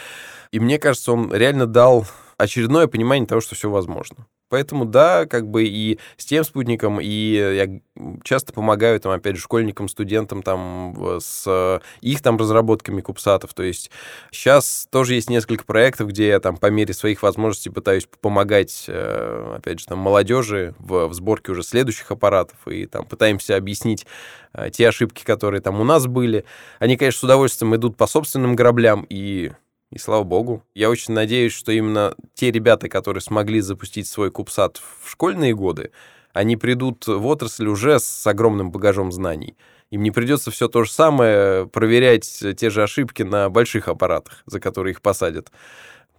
И мне кажется, он реально дал очередное понимание того, что все возможно. Поэтому да, как бы и с тем спутником, и я часто помогаю там, опять же, школьникам, студентам там с их там разработками кубсатов. То есть сейчас тоже есть несколько проектов, где я там по мере своих возможностей пытаюсь помогать, э, опять же, там молодежи в, в сборке уже следующих аппаратов и там пытаемся объяснить э, те ошибки, которые там у нас были. Они, конечно, с удовольствием идут по собственным граблям и и слава богу. Я очень надеюсь, что именно те ребята, которые смогли запустить свой кубсат в школьные годы, они придут в отрасль уже с огромным багажом знаний. Им не придется все то же самое проверять те же ошибки на больших аппаратах, за которые их посадят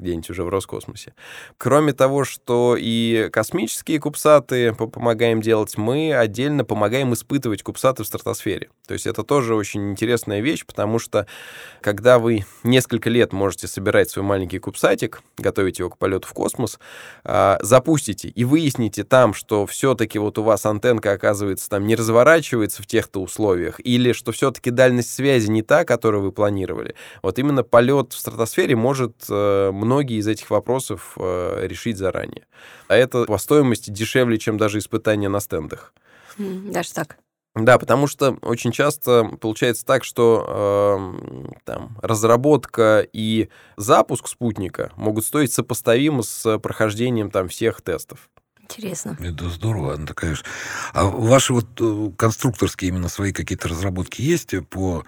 где-нибудь уже в Роскосмосе. Кроме того, что и космические кубсаты по- помогаем делать, мы отдельно помогаем испытывать кубсаты в стратосфере. То есть это тоже очень интересная вещь, потому что когда вы несколько лет можете собирать свой маленький кубсатик, готовить его к полету в космос, а, запустите и выясните там, что все-таки вот у вас антенка, оказывается, там не разворачивается в тех-то условиях, или что все-таки дальность связи не та, которую вы планировали. Вот именно полет в стратосфере может э, многие из этих вопросов э, решить заранее. А это по стоимости дешевле, чем даже испытания на стендах. Даже так. Да, потому что очень часто получается так, что эм, там разработка и запуск спутника могут стоить сопоставимо с прохождением там всех тестов. Интересно. Это здорово, такая же. А ваши вот э, конструкторские именно свои какие-то разработки есть по,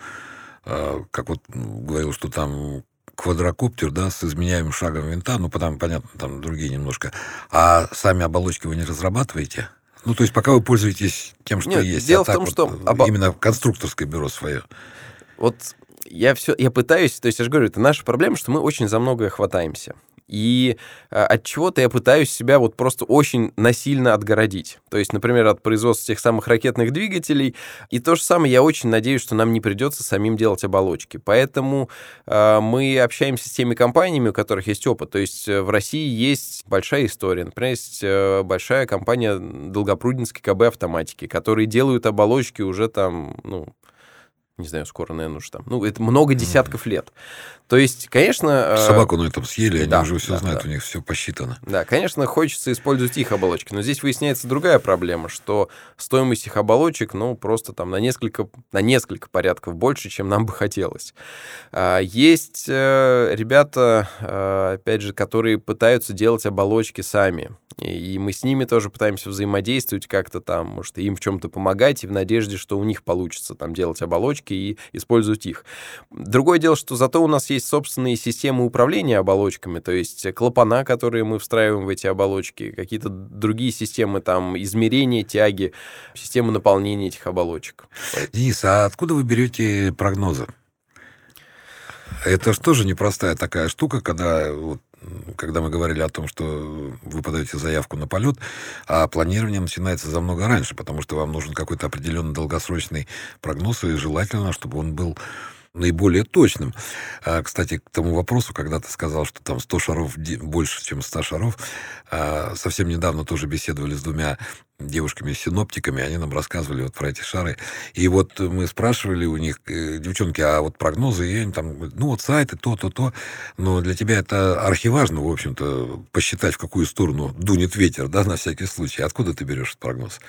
э, как вот м, говорил, что там квадрокоптер, да, с изменяемым шагом винта, ну, потом, понятно, там другие немножко. А сами оболочки вы не разрабатываете? Ну, то есть пока вы пользуетесь тем, что Нет, есть. дело а в том, вот, что э, обо- именно конструкторское бюро свое. Вот я все, я пытаюсь, то есть я же говорю, это наша проблема, что мы очень за многое хватаемся. И а, от чего-то я пытаюсь себя вот просто очень насильно отгородить. То есть, например, от производства тех самых ракетных двигателей. И то же самое я очень надеюсь, что нам не придется самим делать оболочки. Поэтому а, мы общаемся с теми компаниями, у которых есть опыт. То есть э, в России есть большая история. Например, есть э, большая компания Долгопрудинской КБ автоматики, которые делают оболочки уже там, ну, не знаю, скоро, наверное, уже там. Ну, это много десятков лет. То есть, конечно... э, Собаку на этом съели, они да, уже все да, знают, да. у них все посчитано. Да, конечно, хочется использовать их оболочки, но здесь выясняется другая проблема, что стоимость их оболочек, ну, просто там на несколько, на несколько порядков больше, чем нам бы хотелось. А, Есть э, ребята, э, опять же, которые пытаются делать оболочки сами, и мы с ними тоже пытаемся взаимодействовать как-то там, может, им в чем-то помогать, и в надежде, что у них получится там делать оболочки и использовать их. Другое дело, что зато у нас есть собственные системы управления оболочками, то есть клапана, которые мы встраиваем в эти оболочки, какие-то другие системы там измерения, тяги, системы наполнения этих оболочек. Денис, а откуда вы берете прогнозы? Это же тоже непростая такая штука, когда вот когда мы говорили о том, что вы подаете заявку на полет, а планирование начинается за много раньше, потому что вам нужен какой-то определенный долгосрочный прогноз, и желательно, чтобы он был наиболее точным. А, кстати, к тому вопросу, когда ты сказал, что там 100 шаров больше, чем 100 шаров, а, совсем недавно тоже беседовали с двумя девушками-синоптиками, они нам рассказывали вот про эти шары. И вот мы спрашивали у них, э, девчонки, а вот прогнозы, и они там, ну вот сайты, то-то, то. Но для тебя это архиважно, в общем-то, посчитать, в какую сторону дунет ветер, да, на всякий случай. Откуда ты берешь этот прогноз?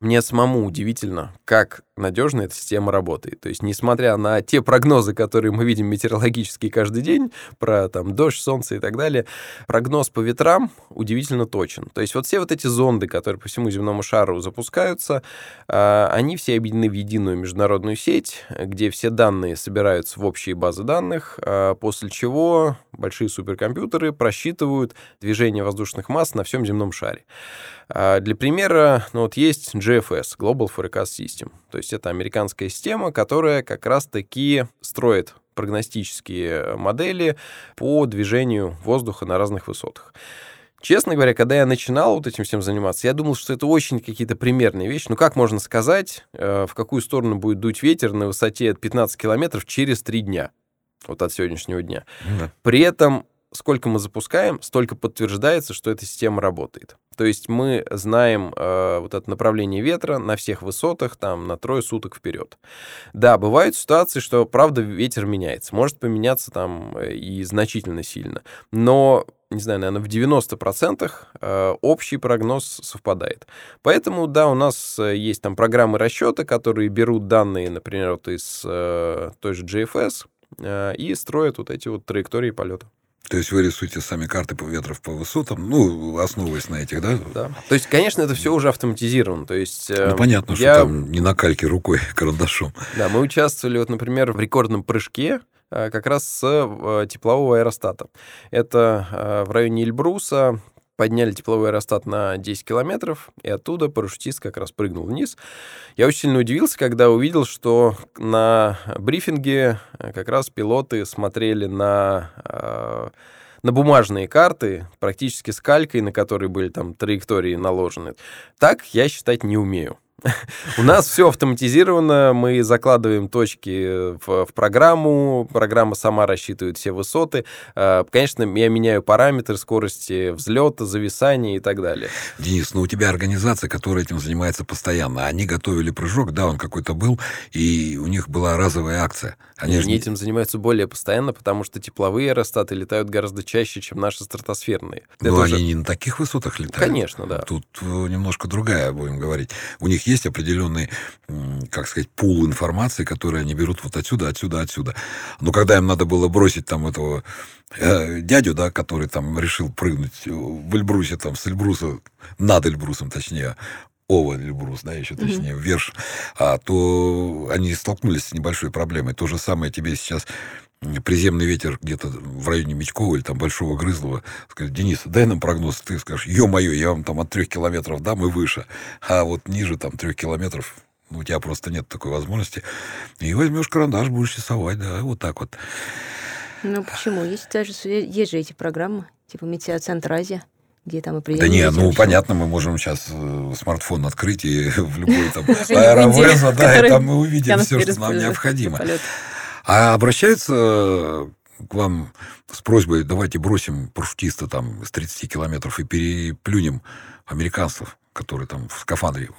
Мне самому удивительно, как надежно эта система работает. То есть, несмотря на те прогнозы, которые мы видим метеорологические каждый день, про там дождь, солнце и так далее, прогноз по ветрам удивительно точен. То есть, вот все вот эти зонды, которые по всему земному шару запускаются, а, они все объединены в единую международную сеть, где все данные собираются в общие базы данных, а, после чего большие суперкомпьютеры просчитывают движение воздушных масс на всем земном шаре. А, для примера, ну вот есть GFS, Global Forecast System. То есть это американская система, которая как раз-таки строит прогностические модели по движению воздуха на разных высотах. Честно говоря, когда я начинал вот этим всем заниматься, я думал, что это очень какие-то примерные вещи. Ну, как можно сказать, э, в какую сторону будет дуть ветер на высоте от 15 километров через три дня? Вот от сегодняшнего дня. Да. При этом сколько мы запускаем, столько подтверждается, что эта система работает. То есть мы знаем э, вот это направление ветра на всех высотах, там, на трое суток вперед. Да, бывают ситуации, что, правда, ветер меняется. Может поменяться там э, и значительно сильно. Но не знаю, наверное, в 90% э, общий прогноз совпадает. Поэтому, да, у нас э, есть там программы расчета, которые берут данные, например, вот из той же GFS и строят вот эти вот траектории полета. То есть вы рисуете сами карты по ветров по высотам, ну, основываясь на этих, да? Да. То есть, конечно, это все уже автоматизировано. То есть, ну, эм, понятно, я... что там не на кальке рукой, карандашом. Да, мы участвовали, вот, например, в рекордном прыжке э, как раз с э, теплового аэростата. Это э, в районе Эльбруса, подняли тепловой аэростат на 10 километров, и оттуда парашютист как раз прыгнул вниз. Я очень сильно удивился, когда увидел, что на брифинге э, как раз пилоты смотрели на э, на бумажные карты, практически с калькой, на которой были там траектории наложены. Так я считать не умею. У нас все автоматизировано, мы закладываем точки в, в программу, программа сама рассчитывает все высоты. А, конечно, я меняю параметры скорости взлета, зависания и так далее. Денис, ну у тебя организация, которая этим занимается постоянно. Они готовили прыжок, да, он какой-то был, и у них была разовая акция. Они, Они же... этим занимаются более постоянно, потому что тепловые аэростаты летают гораздо чаще, чем наши стратосферные. Но ну, они уже... не на таких высотах летают. Конечно, да. Тут э, немножко другая, будем говорить. У них есть определенный, как сказать, пул информации, который они берут вот отсюда, отсюда, отсюда. Но когда им надо было бросить там этого э, дядю, да, который там решил прыгнуть в Эльбрусе, там, с Эльбруса, над Эльбрусом, точнее, Ова Эльбрус, да, еще точнее, mm-hmm. Верш, а, то они столкнулись с небольшой проблемой. То же самое тебе сейчас приземный ветер где-то в районе Мечкова или там Большого Грызлова, скажет, Денис, дай нам прогноз, ты скажешь, ё-моё, я вам там от трех километров дам и выше, а вот ниже там трех километров у тебя просто нет такой возможности. И возьмешь карандаш, будешь рисовать, да, вот так вот. Ну почему? Есть даже есть же эти программы, типа Метеоцентр Азия где там и Да не, ну понятно, мы можем сейчас э, смартфон открыть и в любой там аэровеза, да, и там мы увидим все, что нам необходимо. А обращаются э, к вам с просьбой, давайте бросим парашютиста там с 30 километров и переплюнем американцев, которые там в скафандре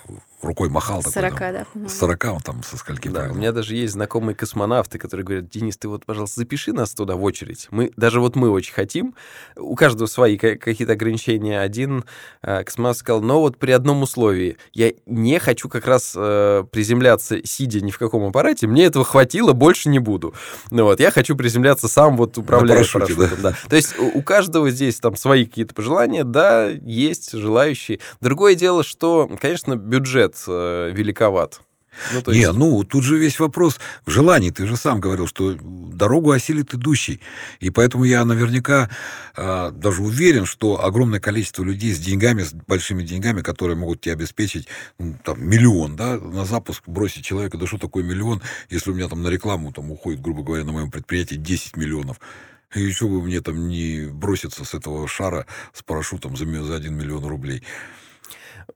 рукой махал. 40, такой, там, да. С 40 он там со скольки Да, у меня даже есть знакомые космонавты, которые говорят, Денис, ты вот, пожалуйста, запиши нас туда в очередь. Мы, даже вот мы очень хотим. У каждого свои какие-то ограничения. Один э, космонавт сказал, но вот при одном условии. Я не хочу как раз э, приземляться, сидя ни в каком аппарате. Мне этого хватило, больше не буду. Ну вот, я хочу приземляться сам, вот управляя парашюте, парашютом. Да. Да. То есть у, у каждого здесь там свои какие-то пожелания. Да, есть желающие. Другое дело, что, конечно, бюджет бюджет э, великоват. Ну, то есть... Не, ну, тут же весь вопрос в желании. Ты же сам говорил, что дорогу осилит идущий. И поэтому я наверняка э, даже уверен, что огромное количество людей с деньгами, с большими деньгами, которые могут тебе обеспечить ну, там, миллион, да, на запуск бросить человека, да что такое миллион, если у меня там на рекламу там уходит, грубо говоря, на моем предприятии 10 миллионов. И еще бы мне там не броситься с этого шара с парашютом за, за 1 миллион рублей.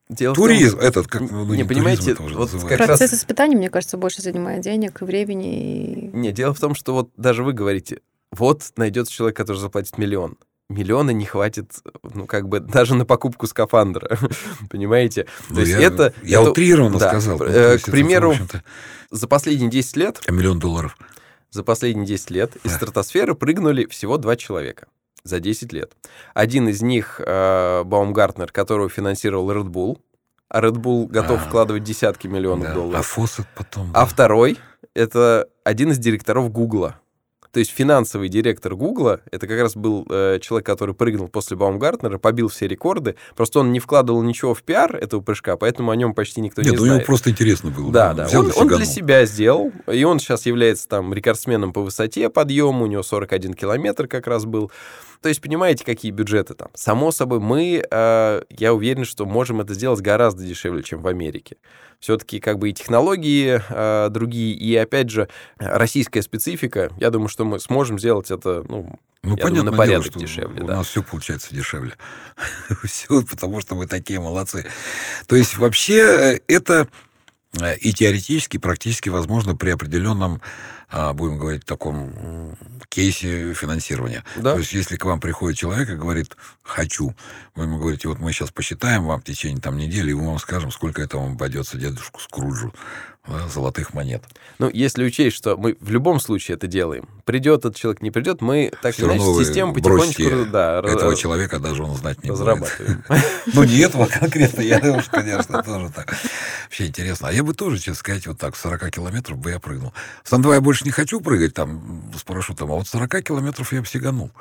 Дело в Туризм, том- этот, как, ну, не, туризм понимаете, это уже вот как раз- Процесс испытаний, мне кажется, больше занимает денег и времени. И... Не, дело в том, что вот даже вы говорите, вот найдется человек, который заплатит миллион. Миллиона не хватит, ну, как бы, даже на покупку скафандра. Понимаете? Ну, То есть я, это... я это- утрированно да. сказал. Э, К это, примеру, общем-то, за последние 10 лет, миллион долларов. за последние 10 лет из стратосферы прыгнули всего два человека за 10 лет. Один из них э, Баумгартнер, которого финансировал Red Bull, а Red Bull готов А. вкладывать десятки миллионов Да. долларов. А Фоссет потом. А да. второй — это один из директоров Гугла. То есть финансовый директор Гугла, это как раз был э, человек, который прыгнул после Баумгартнера, побил все рекорды. Просто он не вкладывал ничего в пиар этого прыжка, поэтому о нем почти никто Нет, не ну ему знает. просто интересно было. Да, да. взял Он, он для себя сделал, и он сейчас является там рекордсменом по высоте подъема, у него 41 километр как раз был. То есть понимаете, какие бюджеты там. Само собой, мы, э, я уверен, что можем это сделать гораздо дешевле, чем в Америке. Все-таки как бы и технологии э, другие, и опять же российская специфика. Я думаю, что мы сможем сделать это, ну, Ну, понятно, думаю, на порядок дешевле, у да. нас все получается дешевле. все, потому что мы такие молодцы. То есть вообще э, это э, и теоретически, и практически возможно при определенном, будем говорить, таком м, кейсе финансирования. да. То есть, если к вам приходит человек и говорит «хочу», вы ему говорите, вот мы сейчас посчитаем вам в течение там, недели, и мы вам скажем, сколько это вам обойдется дедушку Скруджу да, золотых монет. Ну, если учесть, что мы в любом случае это делаем, придет этот человек, не придет, мы так Всё или иначе систему потихонечку да, Этого раз- человека даже он знать не разрабатываем. Ну, не этого конкретно, я уж, конечно, тоже так. Вообще интересно. А я бы тоже, честно сказать, вот так, с 40 километров бы я прыгнул. С Ан-2 я больше не хочу прыгать там с парашютом, а вот 40 километров я бы сиганул.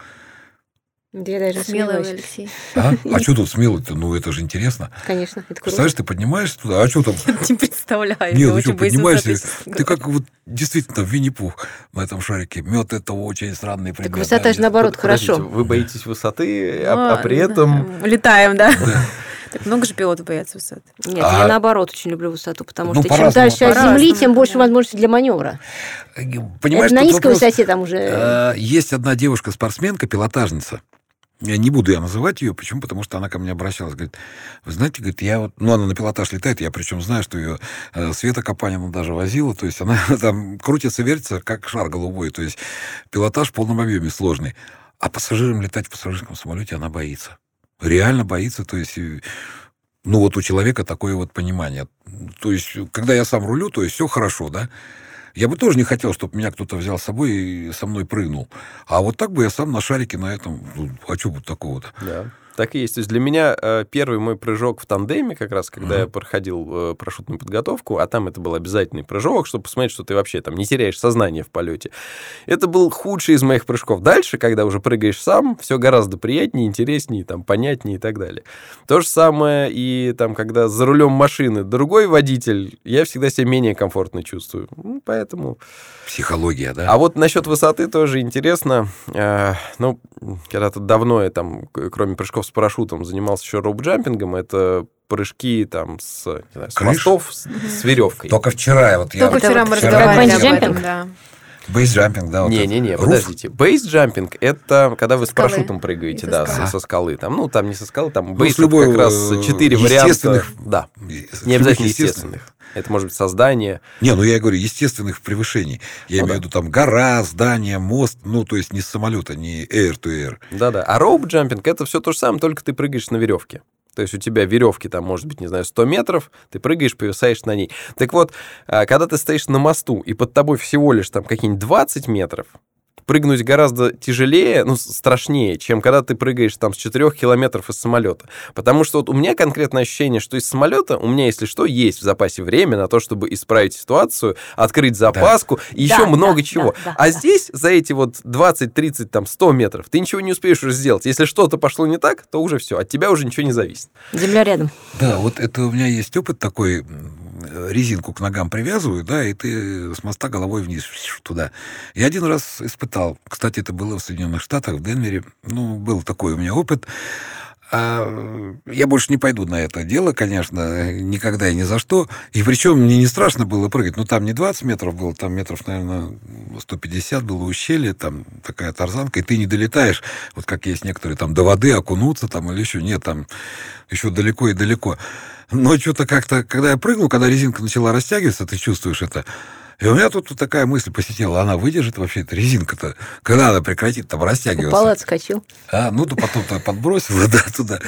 Я даже Смелый. Алексей. А, а что тут смело-то? Ну, это же интересно. Конечно, это круто. Представляешь, ты поднимаешься туда, а что там? Не представляю. Не, я ну что, поднимаешься, ты как вот действительно Винни-Пух на этом шарике. Мед это очень странный предмет. Так высота же да, наоборот хорошо. Вы боитесь высоты, а, а Ну, при этом... Летаем, да? Так много же пилотов боятся высоты. Нет, А- я наоборот очень люблю высоту, потому Ну, что чем по-разному, дальше от земли, тем больше да. возможностей для маневра. Понимаешь, Это на низкой вопрос- высоте там уже... Э, Есть одна девушка-спортсменка, пилотажница. Я не буду я называть ее. Почему? Потому что она ко мне обращалась. Говорит, вы знаете, говорит, я вот... Ну, она на пилотаж летает. Я причем знаю, что ее э, Света Капанина даже возила. То есть она там крутится, вертится, как шар голубой. То есть пилотаж в полном объеме сложный. А пассажирам летать в пассажирском самолете она боится. Реально боится. То есть... Ну, вот у человека такое вот понимание. То есть, когда я сам рулю, то есть все хорошо, да? Я бы тоже не хотел, чтобы меня кто-то взял с собой и со мной прыгнул. А вот так бы я сам на шарике на этом... Ну, что вот такого-то? Да. Так и есть. То есть для меня э, первый мой прыжок в тандеме, как раз, когда Мгм. я проходил э, парашютную подготовку, а там это был обязательный прыжок, чтобы посмотреть, что ты вообще там не теряешь сознание в полете. Это был худший из моих прыжков. Дальше, когда уже прыгаешь сам, все гораздо приятнее, интереснее, там, понятнее и так далее. То же самое и там, когда за рулем машины другой водитель, я всегда себя менее комфортно чувствую. Ну, поэтому... Психология, да? А вот насчет высоты тоже интересно. Э, ну, когда-то давно я там, кроме прыжков с парашютом, занимался еще роуп-джампингом. Это прыжки там с, не знаю, с Крыш? мостов с, с веревкой. Только вчера я вот я... Только вот вчера мы разговаривали об этом, да. Бейсджампинг, да. вот. Не-не-не, Roof? подождите. Бейс-джампинг — это когда вы с Скалы. парашютом прыгаете, да, со, со скалы. Там, ну, там не со скалы, там Ну, бейс любой, как раз э, четыре варианта. естественных- Да, И- не обязательно естественных. Это может быть создание. Не, ну я говорю, естественных превышений. Я Ну имею да. в виду там гора, здание, мост, ну, то есть не с самолета, не air to air. Да-да. А роуп-джампинг — это все то же самое, только ты прыгаешь на веревке. То есть у тебя веревки там, может быть, не знаю, 100 метров, ты прыгаешь, повисаешь на ней. Так вот, а, когда ты стоишь на мосту, и под тобой всего лишь там какие-нибудь 20 метров, прыгнуть гораздо тяжелее, ну, страшнее, чем когда ты прыгаешь там с 4 километров из самолета. Потому что вот у меня конкретное ощущение, что из самолета у меня, если что, есть в запасе время на то, чтобы исправить ситуацию, открыть запаску и Да, еще много да, чего. да, да, а да. здесь за эти вот 20, 30, там 100 метров ты ничего не успеешь уже сделать. Если что-то пошло не так, то уже все, от тебя уже ничего не зависит. Земля рядом. Да, вот это у меня есть опыт такой, резинку к ногам привязывают, да, и ты с моста головой вниз туда. Я один раз испытал, кстати, это было в Соединенных Штатах, в Денвере, ну, был такой у меня опыт. А я больше не пойду на это дело, конечно, никогда и ни за что. И причем мне не страшно было прыгать. Ну, там не 20 метров было, там метров, наверное, 150 было ущелье, там такая тарзанка, и ты не долетаешь, вот как есть некоторые, там до воды окунуться там или еще. Нет, там еще далеко и далеко. Но что-то как-то, когда я прыгнул, когда резинка начала растягиваться, ты чувствуешь это, и у меня тут вот такая мысль посетила, она выдержит вообще эта резинка-то, когда она прекратит там растягиваться. Упал, отскочил. А, ну, то потом-то подбросила, да, туда.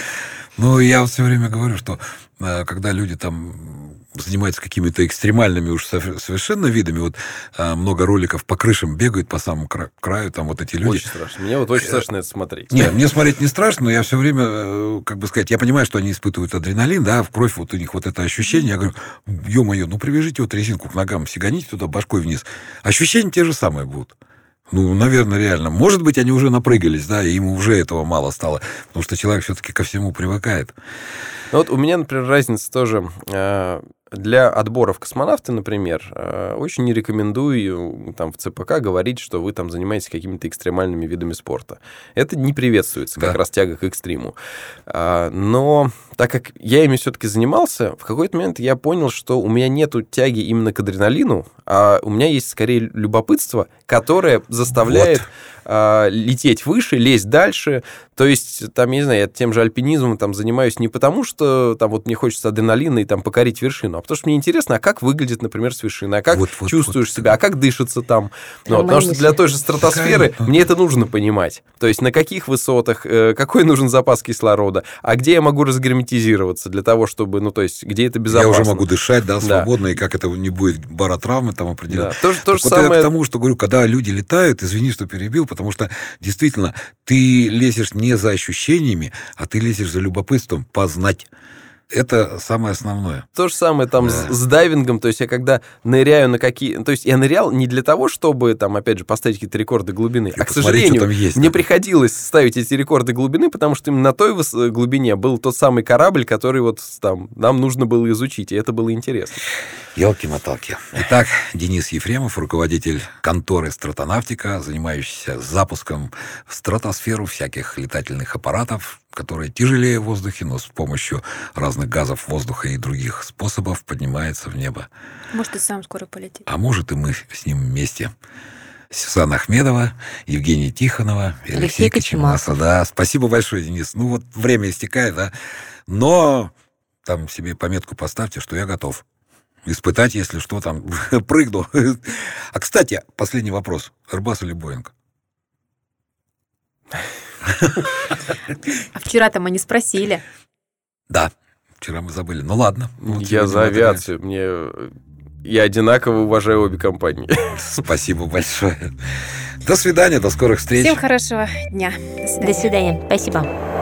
Но я вот все время говорю, что э, когда люди там занимаются какими-то экстремальными уж совершенно видами. Вот а, много роликов по крышам бегают по самому краю, там вот эти люди. Очень страшно. Мне вот очень страшно это смотреть. Нет, мне смотреть не страшно, но я все время, э, как бы сказать, я понимаю, что они испытывают адреналин, да, в кровь вот у них вот это ощущение. Я говорю, ё-моё, ну привяжите вот резинку к ногам, сиганите туда башкой вниз. Ощущения те же самые будут. Ну, наверное, реально. Может быть, они уже напрыгались, да, и ему уже этого мало стало. Потому что человек все-таки ко всему привыкает. Ну, вот у меня, например, разница тоже э, для отбора в космонавты, например, э, очень не рекомендую там в ЦПК говорить, что вы там занимаетесь какими-то экстремальными видами спорта. Это не приветствуется, как да. раз тяга к экстриму. А, но так как я ими все-таки занимался, в какой-то момент я понял, что у меня нету тяги именно к адреналину, а у меня есть скорее любопытство, которое заставляет вот. а, лететь выше, лезть дальше. То есть, там, я не знаю, я тем же альпинизмом там занимаюсь не потому, что там вот мне хочется адреналина и там покорить вершину, а потому что мне интересно, а как выглядит, например, с вершины, а как вот, вот, чувствуешь вот, себя, а как дышится там. Ну, потому что для той же стратосферы Какая... мне это нужно понимать. То есть, на каких высотах, э, какой нужен запас кислорода, а где я могу разгерметизироваться для того, чтобы, ну, то есть, где это безопасно. Я уже могу дышать, да, свободно, да. и как это не будет баротравмы там определенно. Да. То, то же вот самое... я к тому, что говорю, когда люди летают, извини, что перебил, потому что действительно ты лезешь не за ощущениями, а ты лезешь за любопытством познать. Это самое основное. То же самое там да. с, с дайвингом, то есть я когда ныряю на какие... То есть я нырял не для того, чтобы там, опять же, поставить какие-то рекорды глубины, И а, к сожалению, есть, мне да. приходилось ставить эти рекорды глубины, потому что именно на той глубине был тот самый корабль, который вот там нам нужно было изучить, и это было интересно. Елки-моталки. Итак, Денис Ефремов, руководитель конторы «Стратонавтика», занимающийся запуском в стратосферу всяких летательных аппаратов, которые тяжелее в воздухе, но с помощью разных газов воздуха и других способов поднимается в небо. Может, и сам скоро полетит. А может, и мы с ним вместе. Сюзанна Ахмедова, Евгений Тихонова, Алексей, Алексей Кочемаса. Да, спасибо большое, Денис. Ну вот время истекает, да. Но там себе пометку поставьте, что я готов испытать, если что, там, прыгну. А, кстати, последний вопрос. Airbus или Боинг? А вчера-то мы не спросили. Да, вчера мы забыли. Ну ладно. Вот я за авиацию. Мне... Я одинаково уважаю обе компании. Спасибо большое. До свидания, до скорых встреч. Всем хорошего дня. До свидания. До свидания. Спасибо.